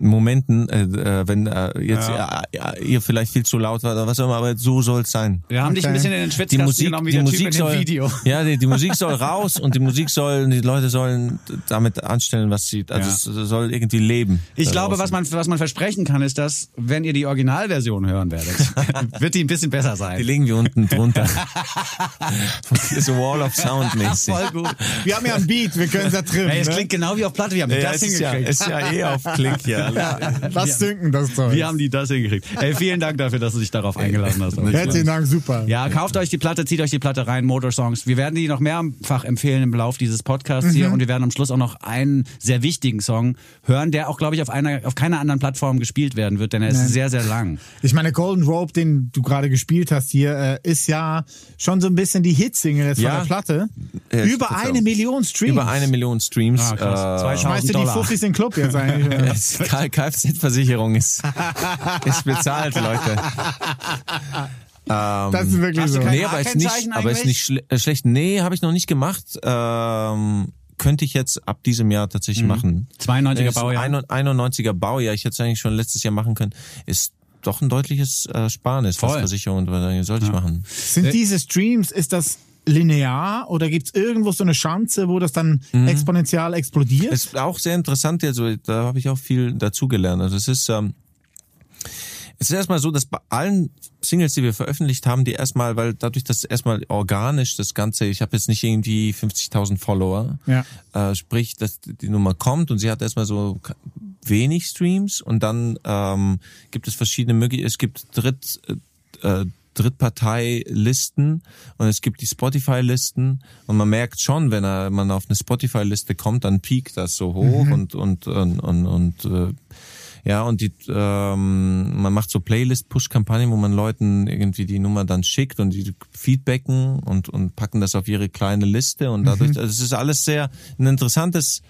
Momenten, äh, äh, wenn äh, jetzt ja. ja, ihr vielleicht viel zu laut war oder was auch immer, aber so soll es sein. Wir haben dich ein Okay. bisschen in den Die Schwitzkasten Musik, genommen, wie die der Musik Typ in soll, dem Video. ja, die, die Musik soll raus und die Musik soll, die Leute sollen damit anstellen, was sie, also Ja. es soll irgendwie leben. Ich da glaube, was man, was man versprechen kann, ist, dass, wenn ihr die Originalversion hören werdet, wird die ein bisschen besser Die sein. legen wir unten drunter. so Wall of Sound mäßig. Voll gut. Wir haben ja ein Beat, wir können es ja trimmen. Ey, es ne? klingt genau wie auf Platte. Wir haben Ja, das es ist ja, hingekriegt. ist ja eh auf Klick, ja. Lass sinken, das Zeug. Wir haben die das hingekriegt. Ey, vielen Dank dafür, dass du dich darauf eingeladen hast. Herzlichen Dank, super. Ja, kauft euch die Platte, zieht euch die Platte rein, Motorsongs. Wir werden die noch mehrfach empfehlen im Lauf dieses Podcasts hier und wir werden am Schluss auch noch einen sehr wichtigen Song hören, der auch, glaube ich, auf einer, auf keiner anderen Plattform gespielt werden wird, denn er ist Nein. sehr, sehr lang. Ich meine, Golden Rope, den du gerade gespielt hast hier, äh, ist ja schon so ein bisschen die Hitsingle jetzt Ja. von der Platte. Ja, Über eine Million Streams. Über eine Million Streams. Ah, krass. Äh, 2000 Schmeißt du die. Fuffis in den Club jetzt eigentlich? Kfz-Versicherung ist, ist bezahlt, Leute. Ähm, das ist wirklich so. nee, aber ist nicht, aber ist nicht schle äh, schlecht. Nee, habe ich noch nicht gemacht. Ähm, könnte ich jetzt ab diesem Jahr tatsächlich machen. 92er Ist Baujahr. 91er Baujahr. Ich hätte es eigentlich schon letztes Jahr machen können. Ist doch ein deutliches äh, Sparnis, was Voll. Versicherung und was sollte ich machen. Sind diese Streams, ist das linear oder gibt's irgendwo so eine Chance, wo das dann Mhm. exponentiell explodiert? ist auch sehr interessant, also da habe ich auch viel dazugelernt. Also es ist, ähm, es ist erstmal so, dass bei allen Singles, die wir veröffentlicht haben, die erstmal, weil dadurch, dass erstmal organisch das Ganze, ich habe jetzt nicht irgendwie 50.000 Follower, Ja. äh, sprich, dass die Nummer kommt und sie hat erstmal so wenig Streams und dann ähm, gibt es verschiedene Möglichkeiten, es gibt Dritt, äh, Drittparteilisten und es gibt die Spotify-Listen und man merkt schon, wenn er, man auf eine Spotify-Liste kommt, dann piekt das so hoch und und und und, und äh, ja und die ähm, man macht so Playlist-Push-Kampagnen, wo man Leuten irgendwie die Nummer dann schickt und die feedbacken und und packen das auf ihre kleine Liste und dadurch, also es ist alles sehr ein interessantes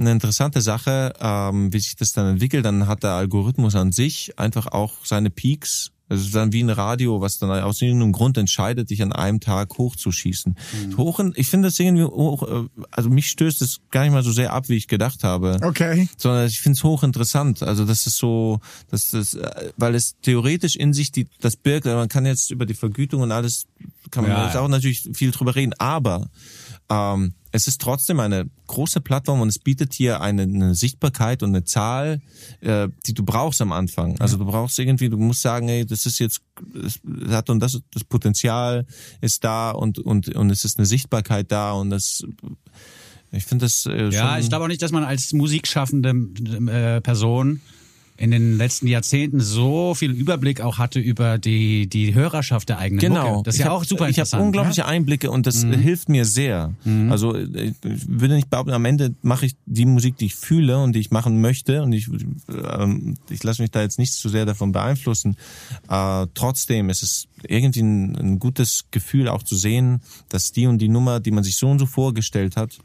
eine interessante Sache, ähm, wie sich das dann entwickelt. Dann hat der Algorithmus an sich einfach auch seine Peaks. Also es ist dann wie ein Radio, was dann aus irgendeinem Grund entscheidet, dich an einem Tag hochzuschießen. Hoch, in- ich finde das irgendwie hoch, äh, also mich stößt es gar nicht mal so sehr ab, wie ich gedacht habe Okay. sondern ich finde es hochinteressant. Also das ist so, dass das, äh, weil es theoretisch in sich die, das birgt, also man kann jetzt über die Vergütung und alles, kann man Ja, jetzt auch natürlich viel drüber reden, aber ähm, es ist trotzdem eine große Plattform und es bietet hier eine, eine Sichtbarkeit und eine Zahl, äh, die du brauchst am Anfang. Also du brauchst irgendwie, du musst sagen, ey, das ist jetzt, es hat und das, das Potenzial ist da und und und es ist eine Sichtbarkeit da und das, ich finde das äh, Ja, ich glaube auch nicht, dass man als musikschaffende äh, Person in den letzten Jahrzehnten so viel Überblick auch hatte über die, die Hörerschaft der eigenen Genau. Mucke. Das ist ich ja hab, auch super Ich habe interessant. unglaubliche Einblicke und das hilft mir sehr. Also ich würde nicht behaupten, am Ende mache ich die Musik, die ich fühle und die ich machen möchte und ich, ähm, ich lasse mich da jetzt nicht zu sehr davon beeinflussen. Äh, trotzdem ist es irgendwie ein, ein gutes Gefühl auch zu sehen, dass die und die Nummer, die man sich so und so vorgestellt hat,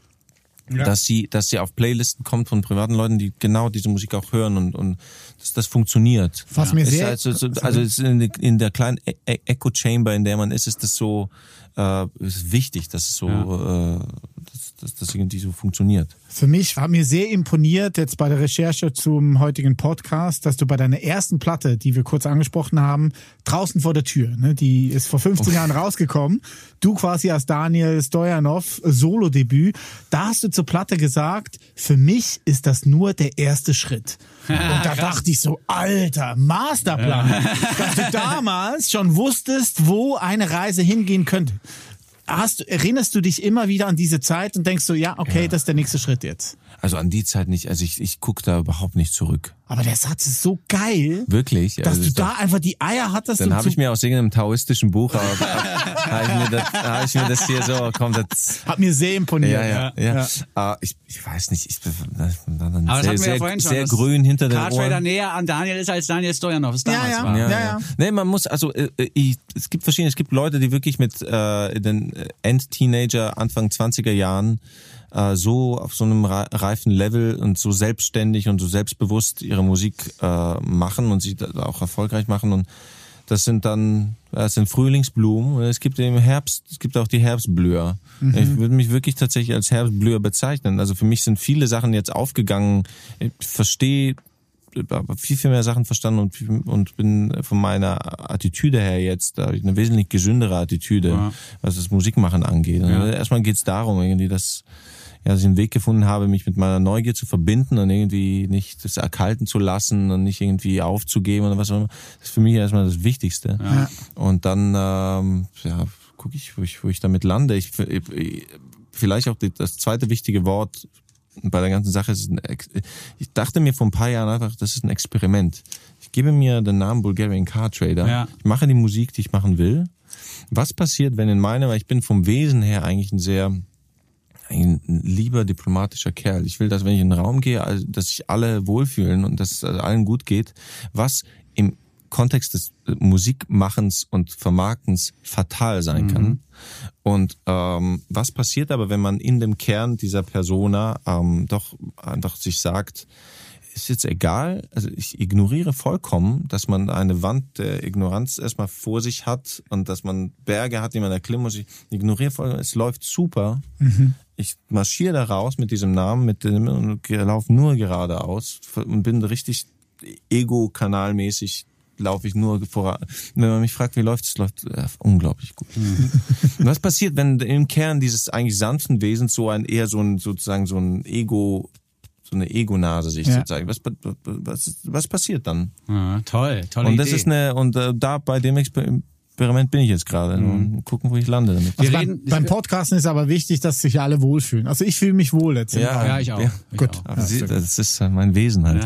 dass sie, dass sie auf Playlisten kommt von privaten Leuten, die genau diese Musik auch hören und, und dass das funktioniert. Was mir Ist sehr- also, so, also in, der- in der kleinen E- E- Echo Chamber, in der man ist, ist das so äh, ist wichtig, dass es so, äh, dass, dass das irgendwie so funktioniert. Für mich hat mir sehr imponiert jetzt bei der Recherche zum heutigen Podcast, dass du bei deiner ersten Platte, die wir kurz angesprochen haben, draußen vor der Tür, ne, die ist vor 15 Jahren rausgekommen, du quasi als Daniel Stojanov Solo-Debüt, da hast du zur Platte gesagt, für mich ist das nur der erste Schritt. Und da dachte ich so, alter, Masterplan, dass du damals schon wusstest, wo eine Reise hingehen könnte. Hast, erinnerst du dich immer wieder an diese Zeit und denkst so, ja, okay, Ja. das ist der nächste Schritt jetzt. Also an die Zeit nicht, also ich, ich gucke da überhaupt nicht zurück. Aber der Satz ist so geil, Wirklich. dass also du da doch- einfach die Eier hattest. Dann habe ich mir aus irgendeinem taoistischen Buch, aber habe ich, mir das- hab ich mir das hier so, komm, das, hat mir sehr imponiert. ja, ja, ja. Ah, ich, ich weiß nicht, ich bin sehr, ja sehr, vorhin schon. sehr dass grün hinter Trader Ohren. näher an Daniel ist, als Daniel Stojanov es Ja, damals ja. war. Ja, ja. Nee, man muss, also äh, ich, es gibt verschiedene, es gibt Leute, die wirklich mit äh, den End-Teenager, Anfang 20er Jahren äh, so auf so einem rei- reifen Level und so selbstständig und so selbstbewusst ihre Musik äh, machen und sie da auch erfolgreich machen und das sind dann, das sind Frühlingsblumen und es gibt im Herbst, es gibt auch die Herbstblüher. Ich würde mich wirklich tatsächlich als Herbstblüher bezeichnen. Also für mich sind viele Sachen jetzt aufgegangen. Ich verstehe aber viel, viel mehr Sachen verstanden und, und bin von meiner Attitüde her jetzt, eine wesentlich gesündere Attitüde, Ja. was das Musikmachen angeht. Und Ja. Erstmal geht's darum, irgendwie, dass, ja, dass ich einen Weg gefunden habe, mich mit meiner Neugier zu verbinden und irgendwie nicht das erkalten zu lassen und nicht irgendwie aufzugeben oder was auch immer. Das ist für mich erstmal das Wichtigste. Ja. Und dann, ähm, ja, gucke ich, wo ich, wo ich damit lande. Ich, ich, vielleicht auch die, das zweite wichtige Wort bei der ganzen Sache ist, ein ich dachte mir vor ein paar Jahren einfach, das ist ein Experiment. Ich gebe mir den Namen Bulgarian Car Trader. Ja. Ich mache die Musik, die ich machen will. Was passiert, wenn in meiner, weil ich bin vom Wesen her eigentlich ein sehr ein lieber diplomatischer Kerl. Ich will, dass wenn ich in den Raum gehe, also, dass sich alle wohlfühlen und dass es allen gut geht, was im Kontext des äh, Musikmachens und Vermarktens fatal sein kann. Und ähm, was passiert aber, wenn man in dem Kern dieser Persona ähm, doch einfach sich sagt, ist jetzt egal, also ich ignoriere vollkommen, dass man eine Wand der Ignoranz erstmal vor sich hat und dass man Berge hat, die man erklimmen muss. Ich ignoriere vollkommen, es läuft super. Ich marschiere da raus mit diesem Namen, mit dem und laufe nur geradeaus und bin richtig ego-kanalmäßig laufe ich nur voran. Wenn man mich fragt, wie läuft's, läuft äh, unglaublich gut. Und was passiert, wenn im Kern dieses eigentlich sanften Wesens so ein eher so ein sozusagen so ein Ego so eine Ego-Nase sich Ja. zu zeigen. Was, was, was passiert dann? Ja, toll, tolle und das Idee. ist eine, und äh, da bei dem Exper- Experiment bin ich jetzt gerade. Und Gucken, wo ich lande damit. Wir beim, reden- beim Podcasten ist aber wichtig, dass sich alle wohlfühlen. Also ich fühle mich wohl jetzt. Ja, ja, ich auch. Ja. Ich Gut. Auch. Sie, das ist mein Wesen halt.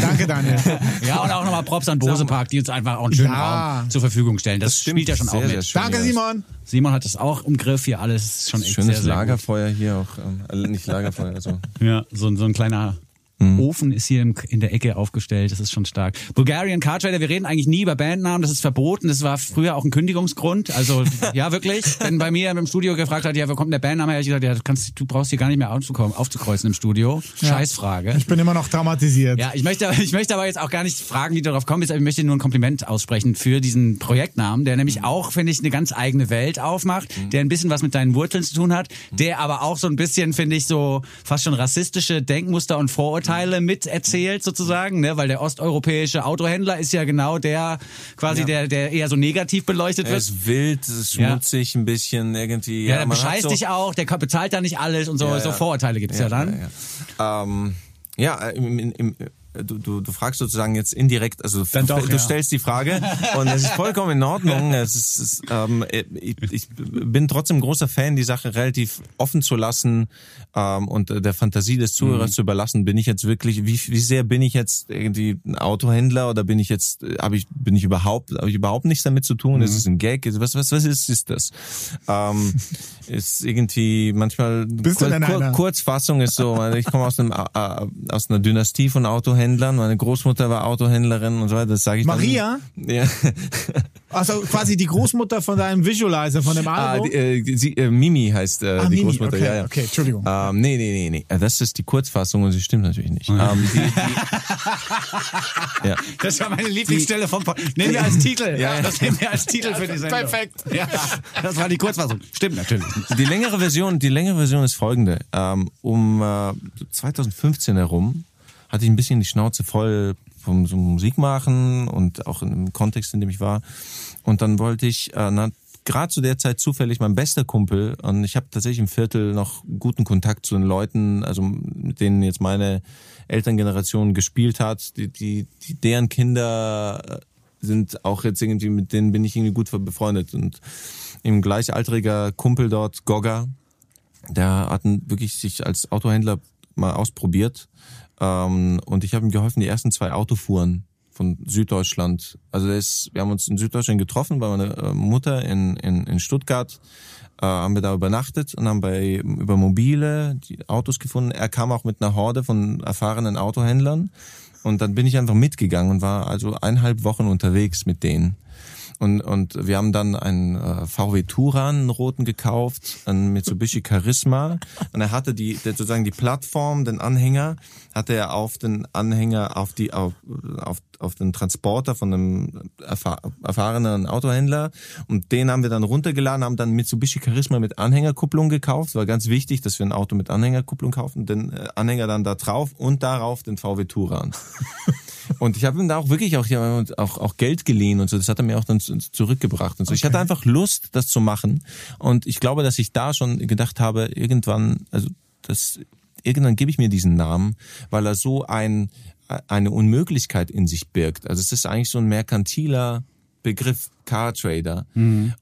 Danke, Daniel. Ja, und auch nochmal Props an Bose Park, die uns einfach auch einen schönen Ja. Raum zur Verfügung stellen. Das, Das spielt ja schon auch Sehr, mit. sehr schön. Danke, Ja. Simon. Simon hat das auch im Griff hier alles schon echt Schönes sehr, sehr Lagerfeuer hier auch. Ähm, äh, nicht Lagerfeuer, also. Gut. Ja, so, ein- so ein kleiner Mhm. Ofen ist hier im, in der Ecke aufgestellt. Das ist schon stark. Bulgarian Car Trader, wir reden eigentlich nie über Bandnamen. Das ist verboten. Das war früher auch ein Kündigungsgrund. Also, ja, wirklich. Wenn bei mir im Studio gefragt hat, ja, wo kommt der Bandname her? Ich gesagt, ja, du, kannst, du brauchst hier gar nicht mehr aufzukommen, aufzukreuzen im Studio. Scheißfrage. Ich bin immer noch traumatisiert. Ja, ich möchte, ich möchte aber jetzt auch gar nicht fragen, wie du darauf kommst, aber ich möchte nur ein Kompliment aussprechen für diesen Projektnamen, der nämlich auch, finde ich, eine ganz eigene Welt aufmacht, der ein bisschen was mit deinen Wurzeln zu tun hat, der aber auch so ein bisschen, finde ich, so fast schon rassistische Denkmuster und Vorurteile mit erzählt sozusagen, ne? weil der osteuropäische Autohändler ist ja genau der, quasi der, der eher so negativ beleuchtet Er wird. ist wild, es ist Ja. schmutzig ein bisschen irgendwie. Ja, der man hat bescheißt so, dich auch, der bezahlt da nicht alles und so, Ja, so ja. Vorurteile gibt's ja, dann. Ja, ja. Ähm, ja äh, im, im, im, du, du, du fragst sozusagen jetzt indirekt, also Dann du, doch, du ja. stellst die Frage und es ist vollkommen in Ordnung. Es ist, es ähm, ich, ich bin trotzdem großer Fan, die Sache relativ offen zu lassen ähm, und der Fantasie des Zuhörers Mhm. zu überlassen. Bin ich jetzt wirklich, wie, wie sehr bin ich jetzt irgendwie ein Autohändler oder bin ich jetzt, habe ich, bin ich überhaupt, habe ich überhaupt nichts damit zu tun? Mhm. Ist es ein Gag? Was, was, was ist, ist das? Ähm, ist irgendwie manchmal Bist kur- kur-? Kurzfassung ist so, ich komme aus einem äh, äh, aus einer Dynastie von Autohändlern. Meine Großmutter war Autohändlerin und so weiter. Das sage ich Maria? Dann. Ja. Also quasi die Großmutter von deinem Visualizer, von dem ah, Album. die, äh, sie, äh, Mimi heißt äh, Ah, die Mimi, Großmutter. okay, ja, ja. okay, Entschuldigung. Ähm, nee, nee, nee, nee. Äh, Das ist die Kurzfassung und sie stimmt natürlich nicht. Ähm, die, die, ja. Das war meine Lieblingsstelle vom Pod Nehmen wir als Titel. Ja, ja. Das nehmen wir als Titel für die Sendung. Perfekt. Ja, das war die Kurzfassung. Stimmt natürlich. Die längere Version, die längere Version ist folgende. Ähm, um äh, 2015 herum hatte ich ein bisschen die Schnauze voll vom so Musik machen und auch im Kontext, in dem ich war. Und dann wollte ich, äh, na, gerade zu der Zeit zufällig mein bester Kumpel und ich habe tatsächlich im Viertel noch guten Kontakt zu den Leuten, also mit denen jetzt meine Elterngeneration gespielt hat, die, die, die deren Kinder sind auch jetzt irgendwie, mit denen bin ich irgendwie gut befreundet. Und im gleichaltriger Kumpel dort, Gogga, der hat wirklich sich als Autohändler mal ausprobiert. Ähm, und ich habe ihm geholfen, die ersten zwei Autofuhren von Süddeutschland. Also ist, wir haben uns in Süddeutschland getroffen bei meiner äh, Mutter in, in, in Stuttgart, äh, haben wir da übernachtet und haben bei über mobile die Autos gefunden. Er kam auch mit einer Horde von erfahrenen Autohändlern und dann bin ich einfach mitgegangen und war also eineinhalb Wochen unterwegs mit denen. Und, und wir haben dann einen äh, VW Touran, einen roten gekauft, einen Mitsubishi Charisma. Und er hatte die, der, sozusagen die Plattform, den Anhänger, hatte er auf den Anhänger, auf die, auf, auf, auf den Transporter von einem erfahr erfahrenen Autohändler. Und den haben wir dann runtergeladen, haben dann Mitsubishi Charisma mit Anhängerkupplung gekauft. War ganz wichtig, dass wir ein Auto mit Anhängerkupplung kaufen. Den äh, Anhänger dann da drauf und darauf den VW Touran. Und ich habe ihm da auch wirklich auch, auch, auch Geld geliehen und so. Das hat er mir auch dann zu- zurückgebracht und so. Ich hatte einfach Lust, das zu machen. Und ich glaube, dass ich da schon gedacht habe, irgendwann, also das, irgendwann gebe ich mir diesen Namen, weil er so ein, eine Unmöglichkeit in sich birgt. Also es ist eigentlich so ein merkantiler Begriff Car Trader.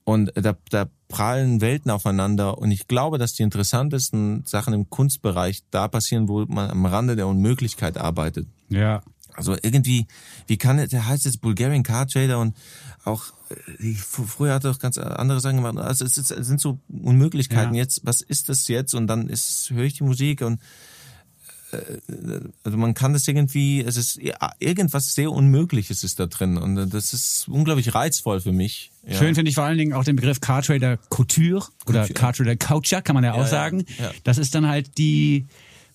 Und da, da prallen Welten aufeinander. Und ich glaube, dass die interessantesten Sachen im Kunstbereich da passieren, wo man am Rande der Unmöglichkeit arbeitet. Ja. Also irgendwie, wie kann es, der heißt jetzt Bulgarian Car Trader und auch, fr- früher hat er auch ganz andere Sachen gemacht. Also es, ist, es sind so Unmöglichkeiten Ja. jetzt, was ist das jetzt? Und dann ist, höre ich die Musik und äh, also man kann das irgendwie, es ist irgendwas sehr Unmögliches ist da drin und das ist unglaublich reizvoll für mich. Ja. Schön finde ich vor allen Dingen auch den Begriff Car Trader Couture oder Couture. Car Trader Coucher, kann man ja auch Ja, ja, sagen. ja. Das ist dann halt die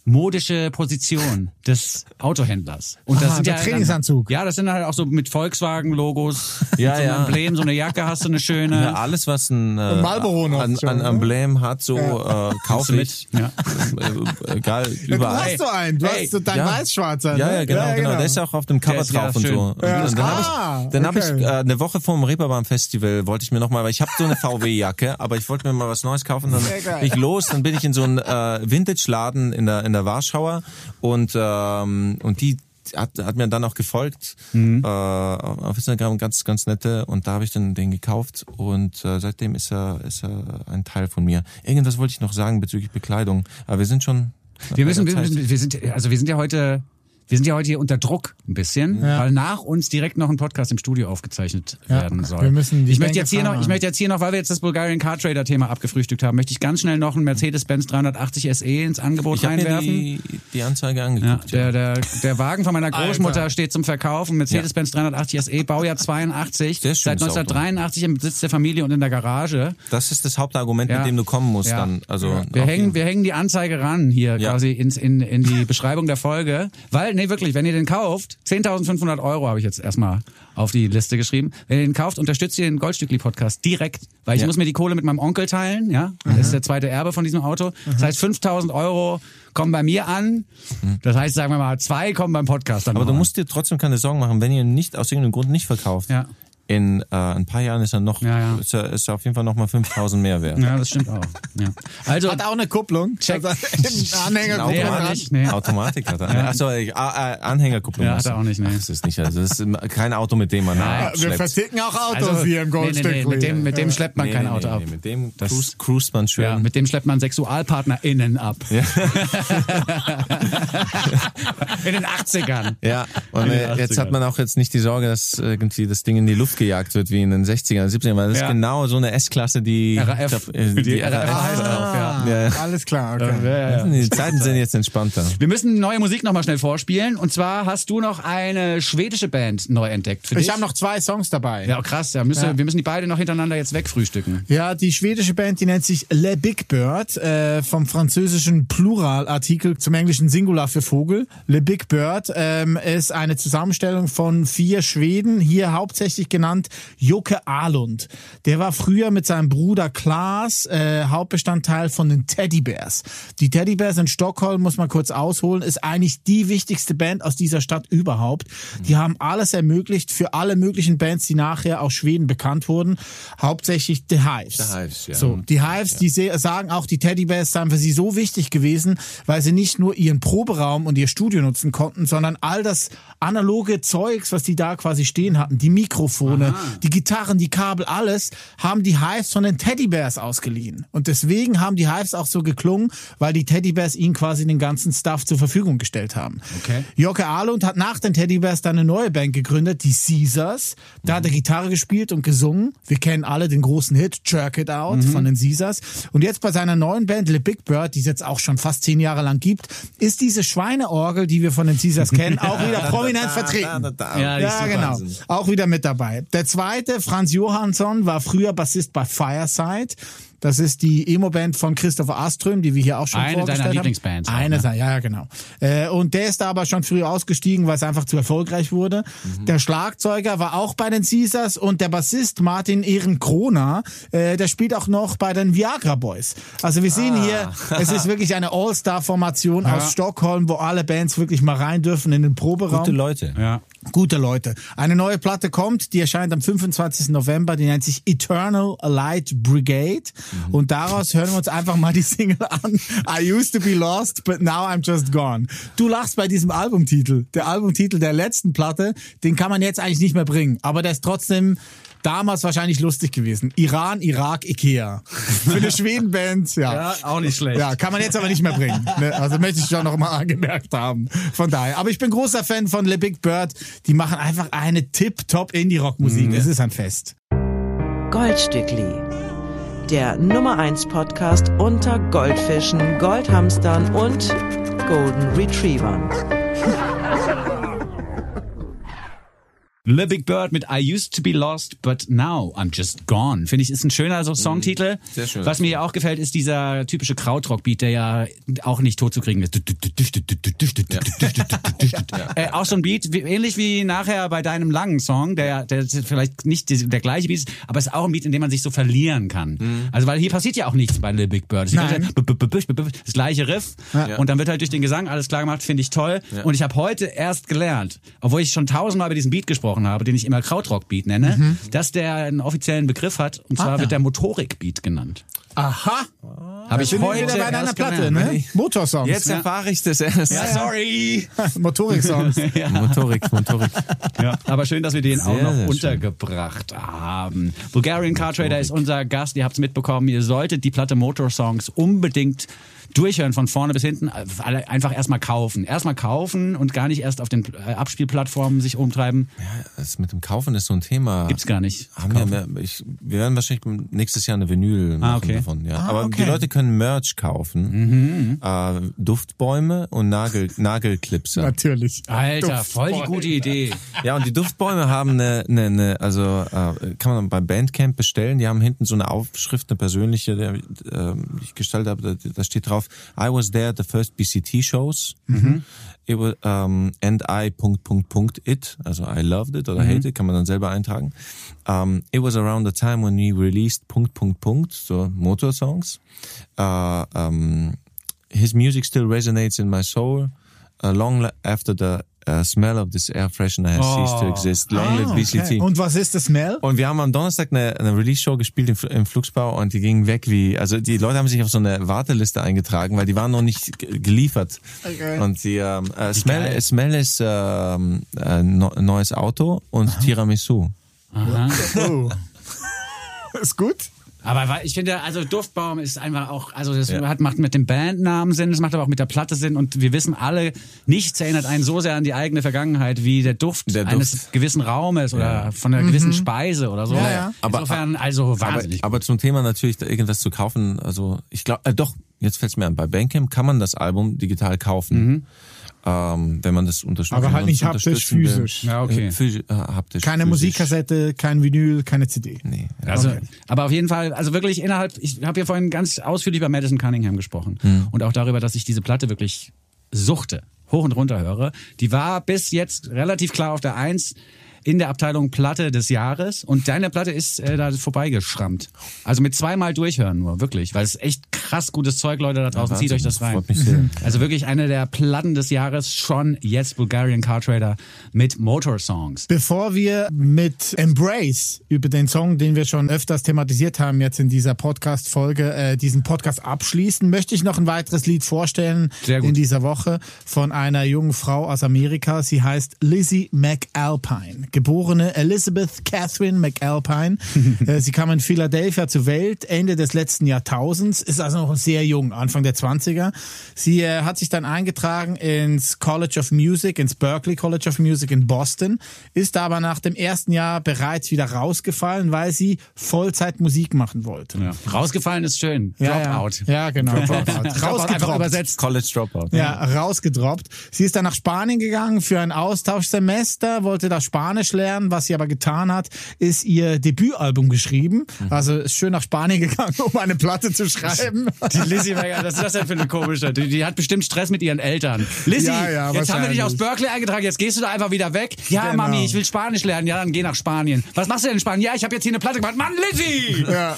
modische Position des Autohändlers. Und das Aha, sind der ja Trainingsanzug. Dann, ja, das sind halt auch so mit Volkswagen-Logos, Ja, mit so einem ja. Emblem, so eine Jacke hast du eine schöne. Ja, alles, was ein, äh, noch an, ne? Emblem hat, so äh, kaufe mit. ich. Ja. Äh, egal, Du überall. hast so einen, du Hey. hast so dein Ja. weiß-schwarzer. Ja, ne? ja, genau, genau. Der ist ja auch auf dem Cover Der ja drauf und schön. so. Und Ja. dann habe Ah, ich, dann hab okay. ich äh, eine Woche vor dem Reeperbahn Festival wollte ich mir noch mal, weil ich habe so eine VW-Jacke, aber ich wollte mir mal was Neues kaufen. Dann bin ich los, dann bin ich in so einen äh, Vintage-Laden in der in der Warschauer und ähm, und die hat, hat mir dann auch gefolgt Mhm. äh, auf Instagram ganz ganz nette und da habe ich dann den gekauft und äh, seitdem ist er ist er ein Teil von mir. Irgendwas wollte ich noch sagen bezüglich Bekleidung, aber wir sind schon Wir müssen, wir, wir sind, also wir sind ja heute, wir sind ja heute hier unter Druck ein bisschen, Ja. weil nach uns direkt noch ein Podcast im Studio aufgezeichnet Ja, werden soll. wir müssen die ich möchte jetzt hier noch, ich möchte jetzt hier noch, weil wir jetzt das Bulgarian Car Trader Thema abgefrühstückt haben, möchte ich ganz schnell noch einen Mercedes-Benz 380 SE ins Angebot ich habe mir reinwerfen. die, die Anzeige Ja, angeguckt. der, der, der Wagen von meiner Großmutter Alter. steht zum Verkauf, ein Mercedes-Benz 380 SE, Baujahr 82, Sehr seit schönes Auto. 1983 im Besitz der Familie und in der Garage. Das ist das Hauptargument, Ja. mit dem du kommen musst Ja. dann. Also Wir hängen, wir hängen die Anzeige ran hier Ja. quasi ins, in, in die Beschreibung der Folge. Weil, nee, wirklich, wenn ihr den kauft, 10.500 Euro habe ich jetzt erstmal auf die Liste geschrieben. Wenn ihr den kauft, unterstützt ihr den Goldstückli-Podcast direkt. Weil ich Ja. muss mir die Kohle mit meinem Onkel teilen, ja. Das ist der zweite Erbe von diesem Auto. Das heißt, 5.000 Euro kommen bei mir an. Das heißt, sagen wir mal, zwei kommen beim Podcast dann aber du musst dir trotzdem keine Sorgen machen, wenn ihr ihn nicht aus irgendeinem Grund nicht verkauft. Ja. In äh, ein paar Jahren ist er noch, Ja, ja. Ist, er, ist er auf jeden Fall noch mal 5000 mehr wert. Ja, das stimmt auch. Ja. Also, Hat auch eine Kupplung. Check. Also, Anhänger Nee, hat er Automatik, nicht, nee. Automatik hat er. Achso, äh, Anhängerkupplung. Ja, hat er auch nicht, nee. Ach, das ist nicht, also das ist kein Auto, mit dem man Nein. Wir verticken auch Autos also hier im nee, nee, Goldstück. nee, mit dem, mit dem schleppt man Nee, kein Auto nee, ab. nee, Mit dem Das- cruist man schön. Ja, mit dem schleppt man SexualpartnerInnen ab. In den 80ern. Ja, und äh, jetzt 80ern. hat man auch jetzt nicht die Sorge, dass irgendwie das Ding in die Luft gejagt wird wie in den 60ern, 70ern, weil das Ja. ist genau so eine S-Klasse, die RAF. glaub, äh, Die RAF heißt auch, ja. Ja. Alles klar, okay. Ja, ja. Die Zeiten sind jetzt entspannter. Wir müssen neue Musik nochmal schnell vorspielen. Und zwar hast du noch eine schwedische Band neu entdeckt für dich. Ich habe noch zwei Songs dabei. Ja, krass. Ja, müssen, Wir müssen die beide noch hintereinander jetzt wegfrühstücken. Ja, die schwedische Band, die nennt sich Le Big Bird, äh, vom französischen Pluralartikel zum englischen Singular für Vogel. Le Big Bird ähm, ist eine Zusammenstellung von vier Schweden, hier hauptsächlich genannt genannt Joke Ahlund. Der war früher mit seinem Bruder Klaas äh, Hauptbestandteil von den Teddy Bears. Die Teddy Bears in Stockholm, muss man kurz ausholen, ist eigentlich die wichtigste Band aus dieser Stadt überhaupt. Die haben alles ermöglicht für alle möglichen Bands, die nachher aus Schweden bekannt wurden. Hauptsächlich The Hives. The Hives, ja. So, die Hives, die se- sagen auch, die Teddy Bears seien für sie so wichtig gewesen, weil sie nicht nur ihren Proberaum und ihr Studio nutzen konnten, sondern all das analoge Zeugs, was die da quasi stehen hatten, die Mikrofone, die Gitarren, die Kabel, alles, haben die Hives von den Teddy Bears ausgeliehen. Und deswegen haben die Hives auch so geklungen, weil die Teddy Bears ihnen quasi den ganzen Stuff zur Verfügung gestellt haben. Okay. Joke Ahlund hat nach den Teddy Bears dann eine neue Band gegründet, die Caesars. Da hat er Gitarre gespielt und gesungen. Wir kennen alle den großen Hit Jerk It Out von den Caesars. Und jetzt bei seiner neuen Band Le Big Bird, die es jetzt auch schon fast zehn Jahre lang gibt, ist diese Schweineorgel, die wir von den Caesars kennen, auch wieder prominent vertreten. Ja, genau. Auch wieder mit dabei. Der zweite, Franz Johansson, war früher Bassist bei Fireside. Das ist die Emo-Band von Christopher Aström, die wir hier auch schon Eine vorgestellt deiner haben. Lieblingsbands Eine ne? seiner, ja, ja, genau. Äh, und der ist da aber schon früh ausgestiegen, weil es einfach zu erfolgreich wurde. Mhm. Der Schlagzeuger war auch bei den Caesars und der Bassist Martin Ehrenkrona, äh, der spielt auch noch bei den Viagra Boys. Also wir sehen hier, es ist wirklich eine All-Star-Formation aus Stockholm, wo alle Bands wirklich mal rein dürfen in den Proberaum. Gute Leute. Ja. Gute Leute. Eine neue Platte kommt, die erscheint am 25. November, die nennt sich Eternal Light Brigade. Und daraus hören wir uns einfach mal die Single an. I used to be lost, but now I'm just gone. Du lachst bei diesem Albumtitel. Der Albumtitel der letzten Platte, den kann man jetzt eigentlich nicht mehr bringen. Aber der ist trotzdem damals wahrscheinlich lustig gewesen. Iran, Irak, Ikea. Für eine Schwedenband, ja. Ja, auch nicht schlecht. Ja, kann man jetzt aber nicht mehr bringen. Ne? Also möchte ich schon noch mal angemerkt haben. Von daher. Aber ich bin großer Fan von Le Big Bird. Die machen einfach eine tip-top Indie-Rock-Musik. Es ist ein Fest. Goldstückli. Der Nummer 1 Podcast unter Goldfischen, Goldhamstern und Golden Retrievern. Le Big Bird mit I used to be lost, but now I'm just gone. Finde ich, ist ein schöner so Songtitel. Sehr schön. Was mir ja auch gefällt, ist dieser typische Krautrock-Beat, der ja auch nicht tot zu kriegen ist. Äh, auch so ein Beat, wie, ähnlich wie nachher bei deinem langen Song, der, der vielleicht nicht die- der gleiche Beat ist, aber es ist auch ein Beat, in dem man sich so verlieren kann. Also weil hier passiert ja auch nichts bei Le Big Bird. Zeit Das gleiche Riff und dann wird halt durch den Gesang alles klar gemacht, finde ich toll. Und ich habe heute erst gelernt, obwohl ich schon tausendmal über diesen Beat gesprochen habe, den ich immer Krautrock-Beat nenne, dass der einen offiziellen Begriff hat und zwar Ah, ja. wird der Motorik-Beat genannt. Aha. Habe ich heute wieder bei deiner erst Platte, gelernt. ne? Motorsongs. Jetzt erfahre ich das erst. Ja, sorry. Motorik-Songs. Motorik, Motorik. Ja, aber schön, dass wir den auch Sehr, noch sehr schön. untergebracht haben. Bulgarian Car Trader ist unser Gast. Ihr habt es mitbekommen. Ihr solltet die Platte Motor Songs unbedingt durchhören von vorne bis hinten. Alle Einfach erstmal kaufen. Erstmal kaufen und gar nicht erst auf den äh, Abspielplattformen sich umtreiben. Das mit dem Kaufen ist so ein Thema. Gibt's gar nicht. Haben wir, mehr- ich, wir werden wahrscheinlich nächstes Jahr eine Vinyl machen okay. davon. Ja. Ah, Aber okay. die Leute können Merch kaufen. Äh, Duftbäume und Nagel, Nagelklipse. Natürlich. Alter, voll die gute Idee. Ja, und die Duftbäume haben eine, eine, eine also äh, kann man bei Bandcamp bestellen. Die haben hinten so eine Aufschrift, eine persönliche, der, äh, die ich gestaltet habe. Da, da steht drauf: I was there at the first BCT shows. It was, um, and I Punkt Punkt Punkt it. Also I loved it oder hate it kann man dann selber eintragen. Um, it was around the time when we released Punkt Punkt Punkt so Motorsongs. Uh, um, his music still resonates in my soul. Uh, long after the uh, smell of this air freshener has ceased to exist. Long live Ah, BCT. okay. Und was ist das Smell? Und wir haben am Donnerstag eine, eine Release-Show gespielt im, im Flugsbau und die ging weg wie, also die Leute haben sich auf so eine Warteliste eingetragen, weil die waren noch nicht ge- geliefert. Okay. Und die ähm, äh, Smell, Smell ist ähm, äh, no, neues Auto und Tiramisu. Oh. ist gut. Aber ich finde, also Duftbaum ist einfach auch, also das Ja. hat, macht mit dem Bandnamen Sinn, das macht aber auch mit der Platte Sinn und wir wissen alle, nichts erinnert einen so sehr an die eigene Vergangenheit wie der Duft, Der Duft. eines gewissen Raumes oder von einer gewissen Speise oder so. Ja, ja. Aber- Insofern, also Aber, wahnsinnig. aber zum Thema natürlich da irgendwas zu kaufen, also ich glaube, äh, doch, jetzt fällt's mir an, bei Bandcamp kann man das Album digital kaufen. Ähm, wenn man das unterstützt. Aber halt nicht haptisch, unterstützen will. physisch. Ja, okay. Äh, physi- äh, haptisch. Keine physisch. Musikkassette, kein Vinyl, keine CD. Nee. Also, Okay. aber auf jeden Fall, also wirklich innerhalb, ich habe ja vorhin ganz ausführlich über Madison Cunningham gesprochen Hm. und auch darüber, dass ich diese Platte wirklich suchte, hoch und runter höre. Die war bis jetzt relativ klar auf der Eins. In der Abteilung Platte des Jahres und deine Platte ist äh, da vorbeigeschrammt. Also mit zweimal durchhören nur, wirklich, weil es echt krass gutes Zeug, Leute da draußen, zieht Wahnsinn, euch das rein. freut mich sehr. Also wirklich eine der Platten des Jahres, schon jetzt Bulgarian Car Trader mit Motor Songs. Bevor wir mit Embrace über den Song, den wir schon öfters thematisiert haben, jetzt in dieser Podcast-Folge, äh, diesen Podcast abschließen, möchte ich noch ein weiteres Lied vorstellen Sehr gut. in dieser Woche von einer jungen Frau aus Amerika. Sie heißt Lizzie McAlpine, geborene Elizabeth Catherine McAlpine. äh, sie kam in Philadelphia zur Welt Ende des letzten Jahrtausends, ist also noch sehr jung, Anfang der 20er. Sie äh, hat sich dann eingetragen ins College of Music, ins Berklee College of Music in Boston, ist aber nach dem ersten Jahr bereits wieder rausgefallen, weil sie Vollzeit Musik machen wollte. Ja. Rausgefallen ist schön. Ja, Dropout. Ja, ja genau. Dropout. Dropout einfach Rausgedroppt. übersetzt. College Dropout. Ja, rausgedroppt. Sie ist dann nach Spanien gegangen für ein Austauschsemester, wollte da Spanisch lernen. Was sie aber getan hat, ist ihr Debütalbum geschrieben. Also ist schön nach Spanien gegangen, um eine Platte zu schreiben. Die Lizzie was ist das denn für eine komische? Die, die hat bestimmt Stress mit ihren Eltern. Lizzie, Ja, ja, jetzt haben wir dich aus Berkeley eingetragen, jetzt gehst du da einfach wieder weg. Ja, Genau. Mami, ich will Spanisch lernen. Ja, dann geh nach Spanien. Was machst du denn in Spanien? Ja, ich habe jetzt hier eine Platte gemacht. Mann, Lizzie! Ja.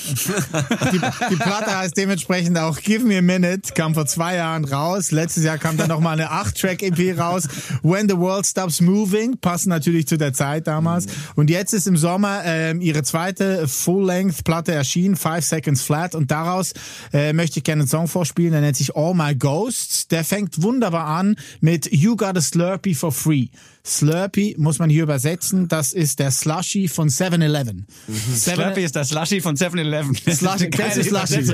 Die, die Platte heißt dementsprechend auch Give Me a Minute, kam vor zwei Jahren raus. Letztes Jahr kam dann nochmal eine 8-Track-EP raus. When the World Stops Moving, passt natürlich zu der Zeit damals. Und jetzt ist im Sommer ähm, ihre zweite Full-Length-Platte erschienen, Five Seconds Flat. Und daraus äh, möchte ich gerne einen Song vorspielen, der nennt sich All My Ghosts. Der fängt wunderbar an mit You Got a Slurpee for Free. Slurpee muss man hier übersetzen, das ist der Slushy von 7-Eleven. Slurpee ist der Slushy von 7-Eleven. Slushy, Slushy?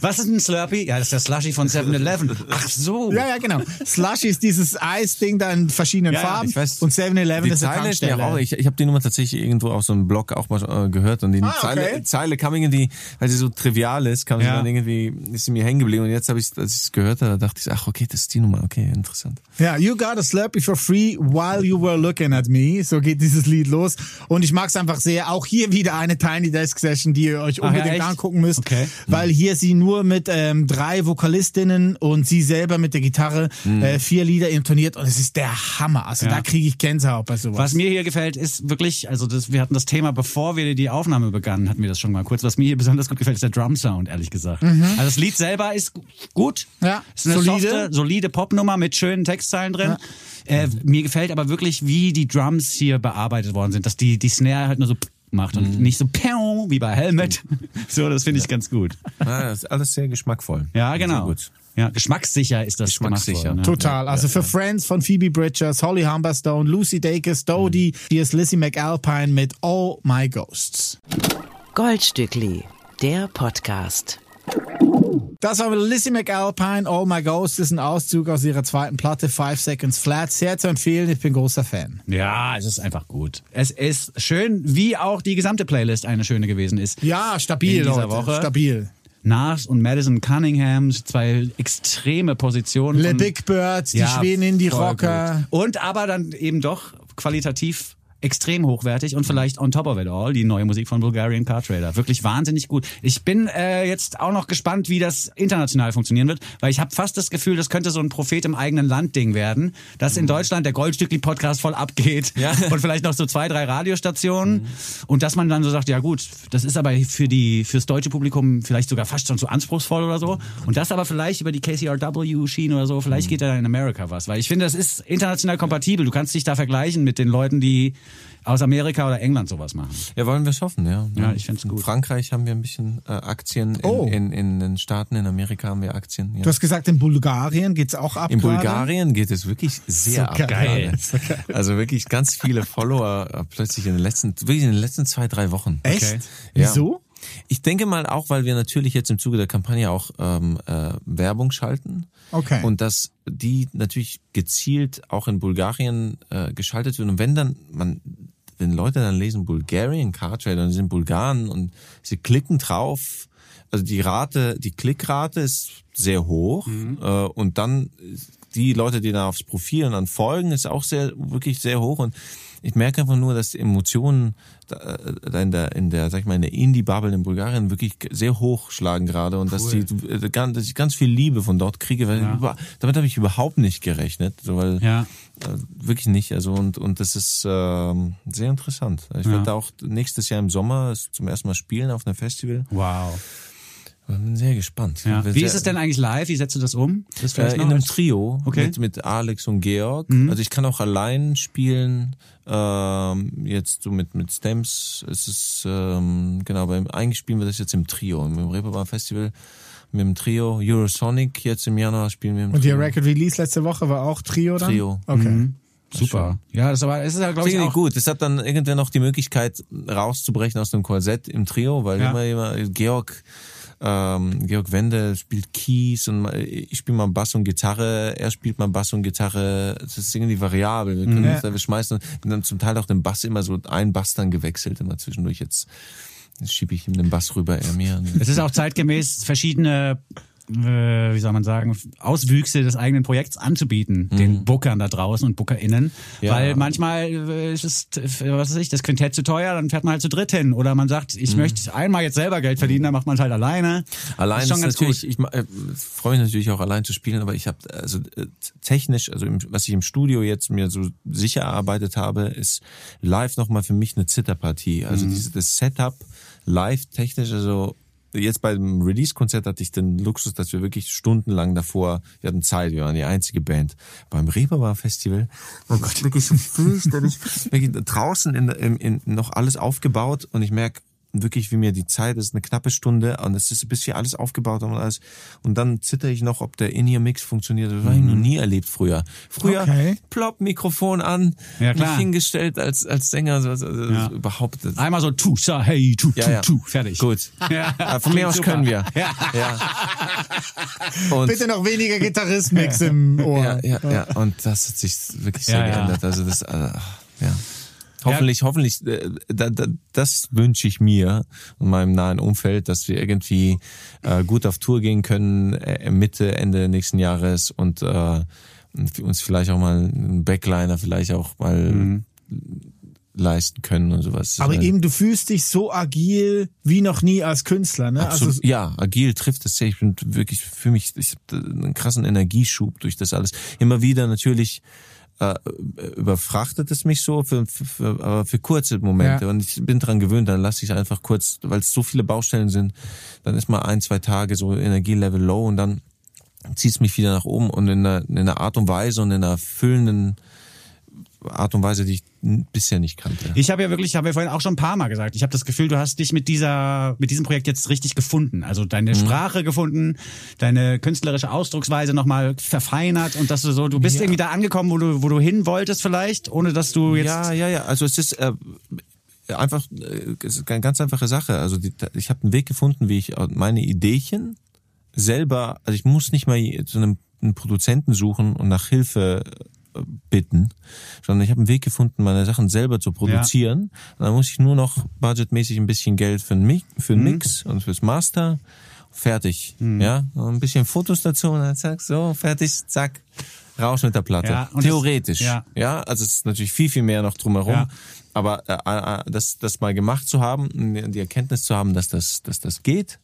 Was ist ein Slurpee? Ja, das ist der Slushy von 7-Eleven. Ach so. Ja, ja, genau. Slushy ist dieses Eisding da in verschiedenen Ja, ja, Farben. weiß. und 7-Eleven Die ist eine Zeile Tankstelle. auch, ich, ich habe die Nummer tatsächlich irgendwo auf so einem Blog auch mal äh, gehört und die Ah, okay. Zeile, Zeile kam irgendwie, weil sie so trivial ist, kam sie Ja. dann irgendwie, ist sie mir hängen geblieben und jetzt habe ich, als ich es gehört habe, dachte ich, ach okay, das ist die Nummer, okay, interessant. Ja, you got a Slurpee for free while you were looking at me. So geht dieses Lied los. Und ich mag es einfach sehr. Auch hier wieder eine Tiny Desk Session, die ihr euch ja, unbedingt echt? angucken müsst. Okay. Weil hier sie nur mit ähm, drei Vokalistinnen und sie selber mit der Gitarre äh, vier Lieder intoniert. Und es ist der Hammer. Also Ja. da kriege ich Gänsehaut bei sowas. Was mir hier gefällt, ist wirklich, also das, wir hatten das Thema, bevor wir die Aufnahme begannen, hatten wir das schon mal kurz. Was mir hier besonders gut gefällt, ist der Drum Sound, ehrlich gesagt. Also das Lied selber ist gu- gut. Ja, ist eine solide. softe, solide Popnummer mit schönen Textzeilen drin. Äh, mir gefällt aber wirklich, wie die Drums hier bearbeitet worden sind, dass die, die Snare halt nur so macht und nicht so wie bei Helmet. So, das finde ich ganz gut. Ah, das ist alles sehr geschmackvoll. Ja, genau. gut. Ja, geschmackssicher ist das Geschmackssicher. ne? Total. Also für Friends von Phoebe Bridgers, Holly Humberstone, Lucy Dacus, Dodie, hier ist Lizzie McAlpine mit All My Ghosts. Goldstückli, der Podcast. Das war Lizzie McAlpine, All My Ghosts, ist ein Auszug aus ihrer zweiten Platte, Five Seconds Flat. Sehr zu empfehlen, ich bin großer Fan. Ja, es ist einfach gut. Es ist schön, wie auch die gesamte Playlist eine schöne gewesen ist. Ja, stabil, In dieser Leute. Woche. Stabil. Nas und Madison Cunningham, zwei extreme Positionen. Le Big Birds, die Ja, schweden in die Rocker. gut. Und aber dann eben doch qualitativ extrem hochwertig und vielleicht on top of it all die neue Musik von Bulgarian Car Trader. Wirklich wahnsinnig gut. Ich bin äh, jetzt auch noch gespannt, wie das international funktionieren wird, weil ich habe fast das Gefühl, das könnte so ein Prophet im eigenen Land Ding werden, dass in Deutschland der Goldstückli Podcast voll abgeht Ja. und vielleicht noch so zwei, drei Radiostationen und dass man dann so sagt, ja gut, das ist aber für die fürs deutsche Publikum vielleicht sogar fast schon zu anspruchsvoll oder so und das aber vielleicht über die KCRW Schiene oder so, vielleicht geht da in Amerika was, weil ich finde, das ist international kompatibel. Du kannst dich da vergleichen mit den Leuten, die aus Amerika oder England sowas machen. Ja, wollen wir schaffen, ja. Ja, ich find's In gut. Frankreich haben wir ein bisschen äh, Aktien, in, Oh. in, in den Staaten, in Amerika haben wir Aktien. Ja. Du hast gesagt, in Bulgarien geht's auch ab. In gerade? Bulgarien geht es wirklich sehr So ab. geil. gerade. Also wirklich ganz viele Follower äh, plötzlich in den letzten, wirklich in den letzten zwei, drei Wochen. Echt? Okay. Ja. Wieso? Ich denke mal auch, weil wir natürlich jetzt im Zuge der Kampagne auch ähm, äh, Werbung schalten. Okay. Und dass die natürlich gezielt auch in Bulgarien äh, geschaltet wird. Und wenn dann man, wenn Leute dann lesen Bulgarian Car Trader und sie sind Bulgaren und sie klicken drauf, also die Rate, die Klickrate ist sehr hoch Mhm. äh, und dann die Leute, die da aufs Profil und dann folgen, ist auch sehr, wirklich sehr hoch und ich merke einfach nur, dass die Emotionen da, äh, da in der, in der, sag ich mal, in der Indie-Bubble in Bulgarien wirklich sehr hoch schlagen gerade und dass, die, äh, dass ich ganz viel Liebe von dort kriege, weil Ja. über, damit habe ich überhaupt nicht gerechnet, so, weil Ja. äh, wirklich nicht. Also und und das ist ähm, sehr interessant. Ich Ja. werde auch nächstes Jahr im Sommer zum ersten Mal spielen auf einem Festival. Wow. Bin sehr gespannt. Ja. Wie sehr- ist es denn eigentlich live? Wie setzt du das um? Das Äh, in einem Trio Okay. Mhm. mit, mit Alex und Georg. Also ich kann auch allein spielen. Ähm, jetzt so mit mit Stems. Es ist ähm, genau. Beim eigentlich spielen wir das jetzt im Trio im Reeperbahn Festival mit dem Trio Eurosonic. Jetzt im Januar spielen wir im Und Trio. ihr Record Release letzte Woche war auch Trio dann? Trio. Okay. Mhm. Super. Ja, das aber es ist ja glaube Das ich ist auch gut. Es hat dann irgendwann noch die Möglichkeit rauszubrechen aus dem Korsett im Trio, weil Ja. immer immer Georg ähm, Georg Wende spielt Keys und ich spiele mal Bass und Gitarre, er spielt mal Bass und Gitarre. Es ist irgendwie variabel. Wir können Ja. uns da, wir schmeißen und dann zum Teil auch den Bass immer so ein Bass dann gewechselt immer zwischendurch. Jetzt, jetzt schiebe ich ihm den Bass rüber, er mir. Es ist auch zeitgemäß, verschiedene, äh, wie soll man sagen, Auswüchse des eigenen Projekts anzubieten, den Bookern da draußen und BookerInnen. Mhm. Ja. Weil manchmal äh, ist es, äh, was weiß ich, das Quintett zu teuer, dann fährt man halt zu dritt hin. Oder man sagt, ich möchte einmal jetzt selber Geld verdienen, dann macht man es halt alleine. Mhm. Allein ist, ist schon ganz natürlich, gut. ich äh, freue mich natürlich auch allein zu spielen, aber ich habe also äh, technisch, also im, was ich im Studio jetzt mir so sicher erarbeitet habe, ist live nochmal für mich eine Zitterpartie. Also Mhm. dieses das Setup live technisch, also jetzt beim Release-Konzert hatte ich den Luxus, dass wir wirklich stundenlang davor, wir hatten Zeit, wir waren die einzige Band. Beim Reeperbahn Festival, oh Gott, wirklich so fürchterlich, wirklich draußen in, in, in noch alles aufgebaut und ich merke, wirklich, wie mir die Zeit ist, eine knappe Stunde und es ist bis wir alles aufgebaut und alles. Und dann zitter ich noch, ob der In-Ear-Mix funktioniert. Das habe ich noch nie erlebt früher. Früher, Okay. plopp, Mikrofon an, Ja, klar. mich hingestellt als, als Sänger, so, so, so, Ja. überhaupt. Einmal so, tu, sa, hey, tu, tu, ja, ja. tu, fertig. Gut. Ja. Ja, von mir aus Super. können wir. Ja. ja. Und, Bitte noch weniger Gitarrist-Mix im Ohr. ja, ja, ja. Und das hat sich wirklich sehr Ja, ja. geändert. Also das, äh, ja. Hoffentlich, hoffentlich, äh, da, da, das wünsche ich mir und meinem nahen Umfeld, dass wir irgendwie äh, gut auf Tour gehen können äh, Mitte, Ende nächsten Jahres und äh, uns vielleicht auch mal einen Backliner vielleicht auch mal leisten können und sowas. Aber Weil- eben, du fühlst dich so agil wie noch nie als Künstler, ne? Absolut, Also, ja, agil trifft es sehr. Ich bin wirklich für mich, ich habe einen krassen Energieschub durch das alles. Immer wieder natürlich äh, überfrachtet es mich so für, für, aber für kurze Momente. Ja. Und ich bin dran gewöhnt, dann lasse ich einfach kurz, weil es so viele Baustellen sind, dann ist mal ein, zwei Tage so Energielevel low und dann zieht es mich wieder nach oben und in einer, in einer Art und Weise und in einer füllenden Art und Weise, die ich bisher nicht kannte. Ich habe ja wirklich, ich habe ja vorhin auch schon ein paar Mal gesagt, ich habe das Gefühl, du hast dich mit dieser, mit diesem Projekt jetzt richtig gefunden. Also Mhm. deine Sprache gefunden, deine künstlerische Ausdrucksweise nochmal verfeinert und dass du so, du bist Ja. irgendwie da angekommen, wo du, wo du hin wolltest vielleicht, ohne dass du jetzt. Ja, ja, ja. Also es ist äh, einfach äh, es ist eine ganz einfache Sache. Also die, ich habe einen Weg gefunden, wie ich meine Ideechen selber, also ich muss nicht mal zu einem, einen Produzenten suchen und nach Hilfe äh, bitten, sondern ich habe einen Weg gefunden, meine Sachen selber zu produzieren. Und dann muss ich nur noch budgetmäßig ein bisschen Geld für Mi für Mhm. den Mix und fürs Master. Fertig. Ja, und ein bisschen Fotos dazu und dann zack, so, fertig, zack. Raus mit der Platte. Ja, und das- Theoretisch. ja. Ja, also es ist natürlich viel, viel mehr noch drumherum. Ja. Aber äh, äh, das, das mal gemacht zu haben, die Erkenntnis zu haben, dass das, dass das geht,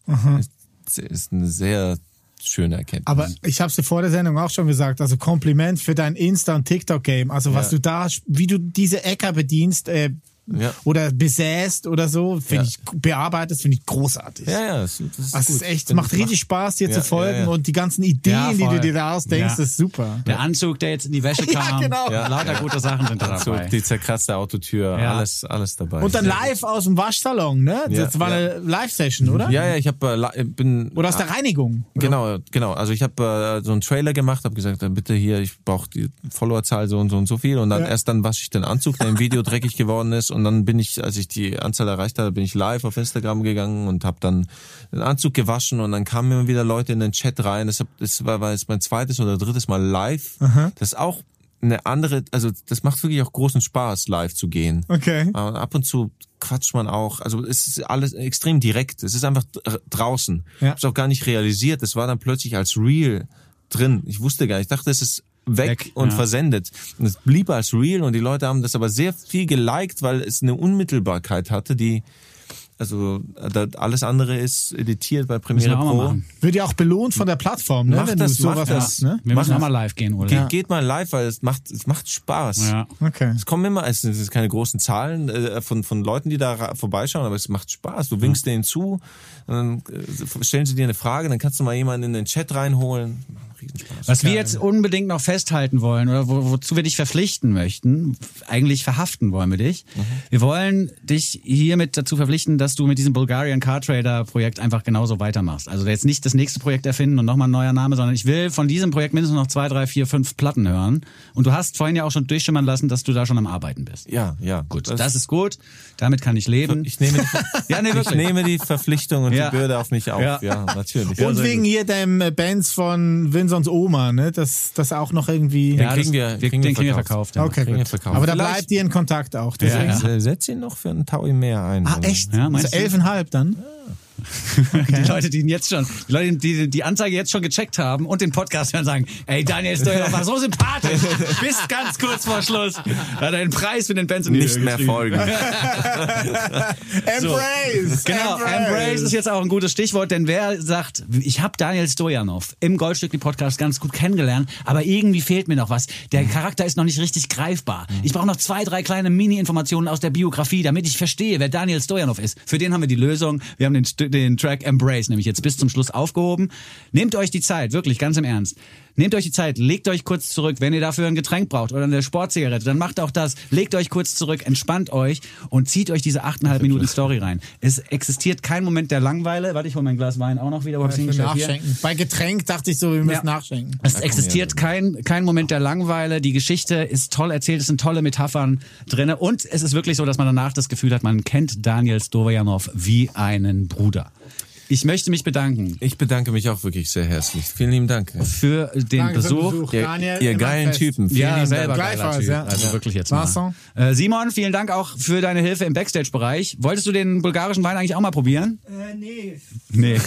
ist, ist eine sehr schöne Erkenntnis. aber ich habe es dir vor der Sendung auch schon gesagt, also Kompliment für dein Insta- und TikTok-Game. Also was Ja. du da, wie du diese Äcker bedienst äh, Ja. oder besäst oder so, finde Ja. ich, bearbeitest, finde ich großartig. ja, ja, das, das ist es gut. ist echt, macht richtig Spaß, dir Ja, zu folgen ja, ja. und die ganzen Ideen, Ja, die du dir da ausdenkst, Ja. das ist super. Der Anzug, der jetzt in die Wäsche kam. genau. Ja. Lauter gute Sachen sind da dabei. die zerkratzte Autotür, Ja. alles, alles dabei. Und dann live aus dem Waschsalon, ne? Ja, Das war ja. eine Live-Session, oder? Ja, ja, ich habe äh, li- bin Oder aus der Reinigung. Genau, genau. Also ich habe äh, so einen Trailer gemacht, habe gesagt, äh, bitte hier, ich brauche die Followerzahl so und so und so viel. Und dann Ja. erst dann wasche ich den Anzug, der im Video dreckig geworden ist. Und dann bin ich, als ich die Anzahl erreicht habe, bin ich live auf Instagram gegangen und habe dann den Anzug gewaschen. Und dann kamen immer wieder Leute in den Chat rein. Das, hab, das war, war jetzt mein zweites oder drittes Mal live. Das ist auch eine andere, also das macht wirklich auch großen Spaß, live zu gehen. Okay. Ja, Und ab und zu quatscht man auch. Also es ist alles extrem direkt. Es ist einfach dr- draußen. Ja. Ich habe es auch gar nicht realisiert. Es war dann plötzlich als Real drin. Ich wusste gar nicht. Ich dachte, es ist weg, Weg, und ja. versendet. Und es blieb als real und die Leute haben das aber sehr viel geliked, weil es eine Unmittelbarkeit hatte, die also da, alles andere ist editiert bei Premiere Pro. Wird ja auch belohnt von der Plattform, ne? Mach wenn das, du sowas hast, ne? Wir müssen auch mal live gehen, oder? Ge Geht mal live, weil es macht es macht Spaß. Ja. Okay. Es kommen immer, es sind keine großen Zahlen äh, von, von Leuten, die da vorbeischauen, aber es macht Spaß. Du winkst denen zu, und dann äh, stellen sie dir eine Frage, dann kannst du mal jemanden in den Chat reinholen. Riesenspaß. Was wir jetzt unbedingt noch festhalten wollen oder wo, wozu wir dich verpflichten möchten, eigentlich verhaften wollen wir dich. Wir wollen dich hiermit dazu verpflichten, dass du mit diesem Bulgarian Car Trader Projekt einfach genauso weitermachst. Also jetzt nicht das nächste Projekt erfinden und nochmal ein neuer Name, sondern ich will von diesem Projekt mindestens noch zwei, drei, vier, fünf Platten hören. Und du hast vorhin ja auch schon durchschimmern lassen, dass du da schon am Arbeiten bist. Ja, ja. Gut, das, ist gut. Damit kann ich leben. ich nehme die, ja, nee, ich nehme die Verpflichtung und Ja. die Bürde auf mich auf. Ja. Ja, natürlich. Und wegen hier dem äh, Bands von Vincents Oma, ne? Das, das auch noch irgendwie. Ja, kriegen das- wir- wir, kriegen den wir kriegen wir verkauft. verkauft. Ja. Okay, kriegen wir gut. verkauft. Aber da Vielleicht- bleibt ihr in Kontakt auch. Ja, Deswegen. ja. Äh, Setz ihn noch für einen Taui mehr ein. Ah, echt? Ja, also meinst du? elfeinhalb dann? Die Leute, die ihn jetzt schon, die Leute, die die Anzeige jetzt schon gecheckt haben und den Podcast hören, sagen, ey, Daniel Steuer war so sympathisch. Bis ganz kurz vor Schluss. Hat er den Preis für den Benson Nicht mehr folgen. Embrace! Genau, Embrace ist jetzt auch ein gutes Stichwort, denn wer sagt, ich habe Daniel Stojanov im Goldstückli Podcast ganz gut kennengelernt, aber irgendwie fehlt mir noch was. Der Charakter ist noch nicht richtig greifbar. Ich brauche noch zwei, drei kleine Mini-Informationen aus der Biografie, damit ich verstehe, wer Daniel Stojanov ist. Für den haben wir die Lösung. Wir haben den, St- den Track Embrace nämlich jetzt bis zum Schluss aufgehoben. Nehmt euch die Zeit, wirklich ganz im Ernst. Nehmt euch die Zeit, legt euch kurz zurück. Wenn ihr dafür ein Getränk braucht oder eine Sportzigarette, dann macht auch das. Legt euch kurz zurück, entspannt euch und zieht euch diese achteinhalb Minuten Story rein. Es existiert kein Moment der Langeweile. Warte, ich hol mein Glas Wein auch noch wieder. Hab's Ich nachschenken. Bei Getränk dachte ich so, wir müssen Ja. nachschenken. Es existiert kein, kein Moment der Langeweile. Die Geschichte ist toll erzählt, es sind tolle Metaphern drinne und es ist wirklich so, dass man danach das Gefühl hat, man kennt Daniel Stojanov wie einen Bruder. Ich möchte mich bedanken Ich bedanke mich auch wirklich sehr herzlich. Vielen lieben Dank. für den Danke für den Besuch. Besuch. Ihr, Daniel, ihr geilen fest. Typen. Vielen Ja, lieben selber Dank. geiler Typ. ja. Also Ja. wirklich jetzt mal. Äh, Simon, vielen Dank auch für deine Hilfe im Backstage-Bereich. Wolltest du den bulgarischen Wein eigentlich auch mal probieren? Äh, nee, Nee.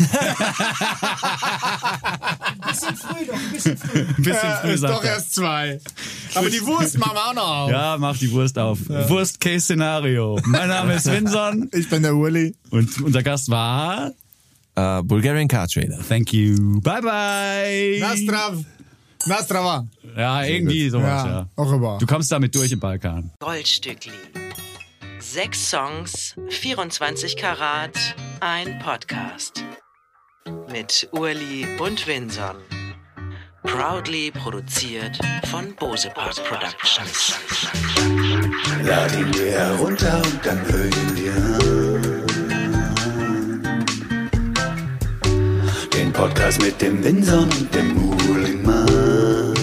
bisschen früh doch, ein bisschen früh. Ein bisschen früh, ist sagt doch er. erst zwei. Aber die Wurst machen wir auch noch auf. Ja, mach die Wurst auf. Worst-Case-Szenario. Mein Name ist Winson Ich bin der Uli. und unser Gast war... Äh, Bulgarian Car Trader. Thank you. Bye, bye. Nastrav. Nastrava. Ja, irgendwie sowas, ja. Ja, auch. Du kommst damit durch im Balkan. Goldstückli. Sechs Songs, 24 Karat, ein Podcast. Mit Urli und Winson. Proudly produziert von Bose Park Productions. Lad ihn dir herunter und dann hör ihn Podcast mit dem Winson und dem Muhlingmann.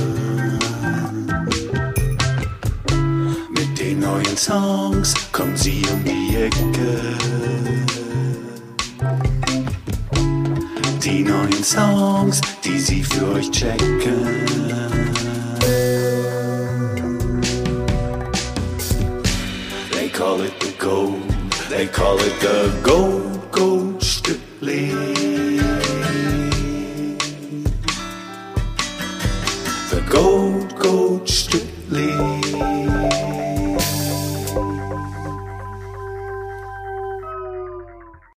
Mit den neuen Songs kommen sie um die Ecke. Die neuen Songs, die sie für euch checken. They call it the gold. They call it the gold, gold Stückli. Gold, gold Stückli.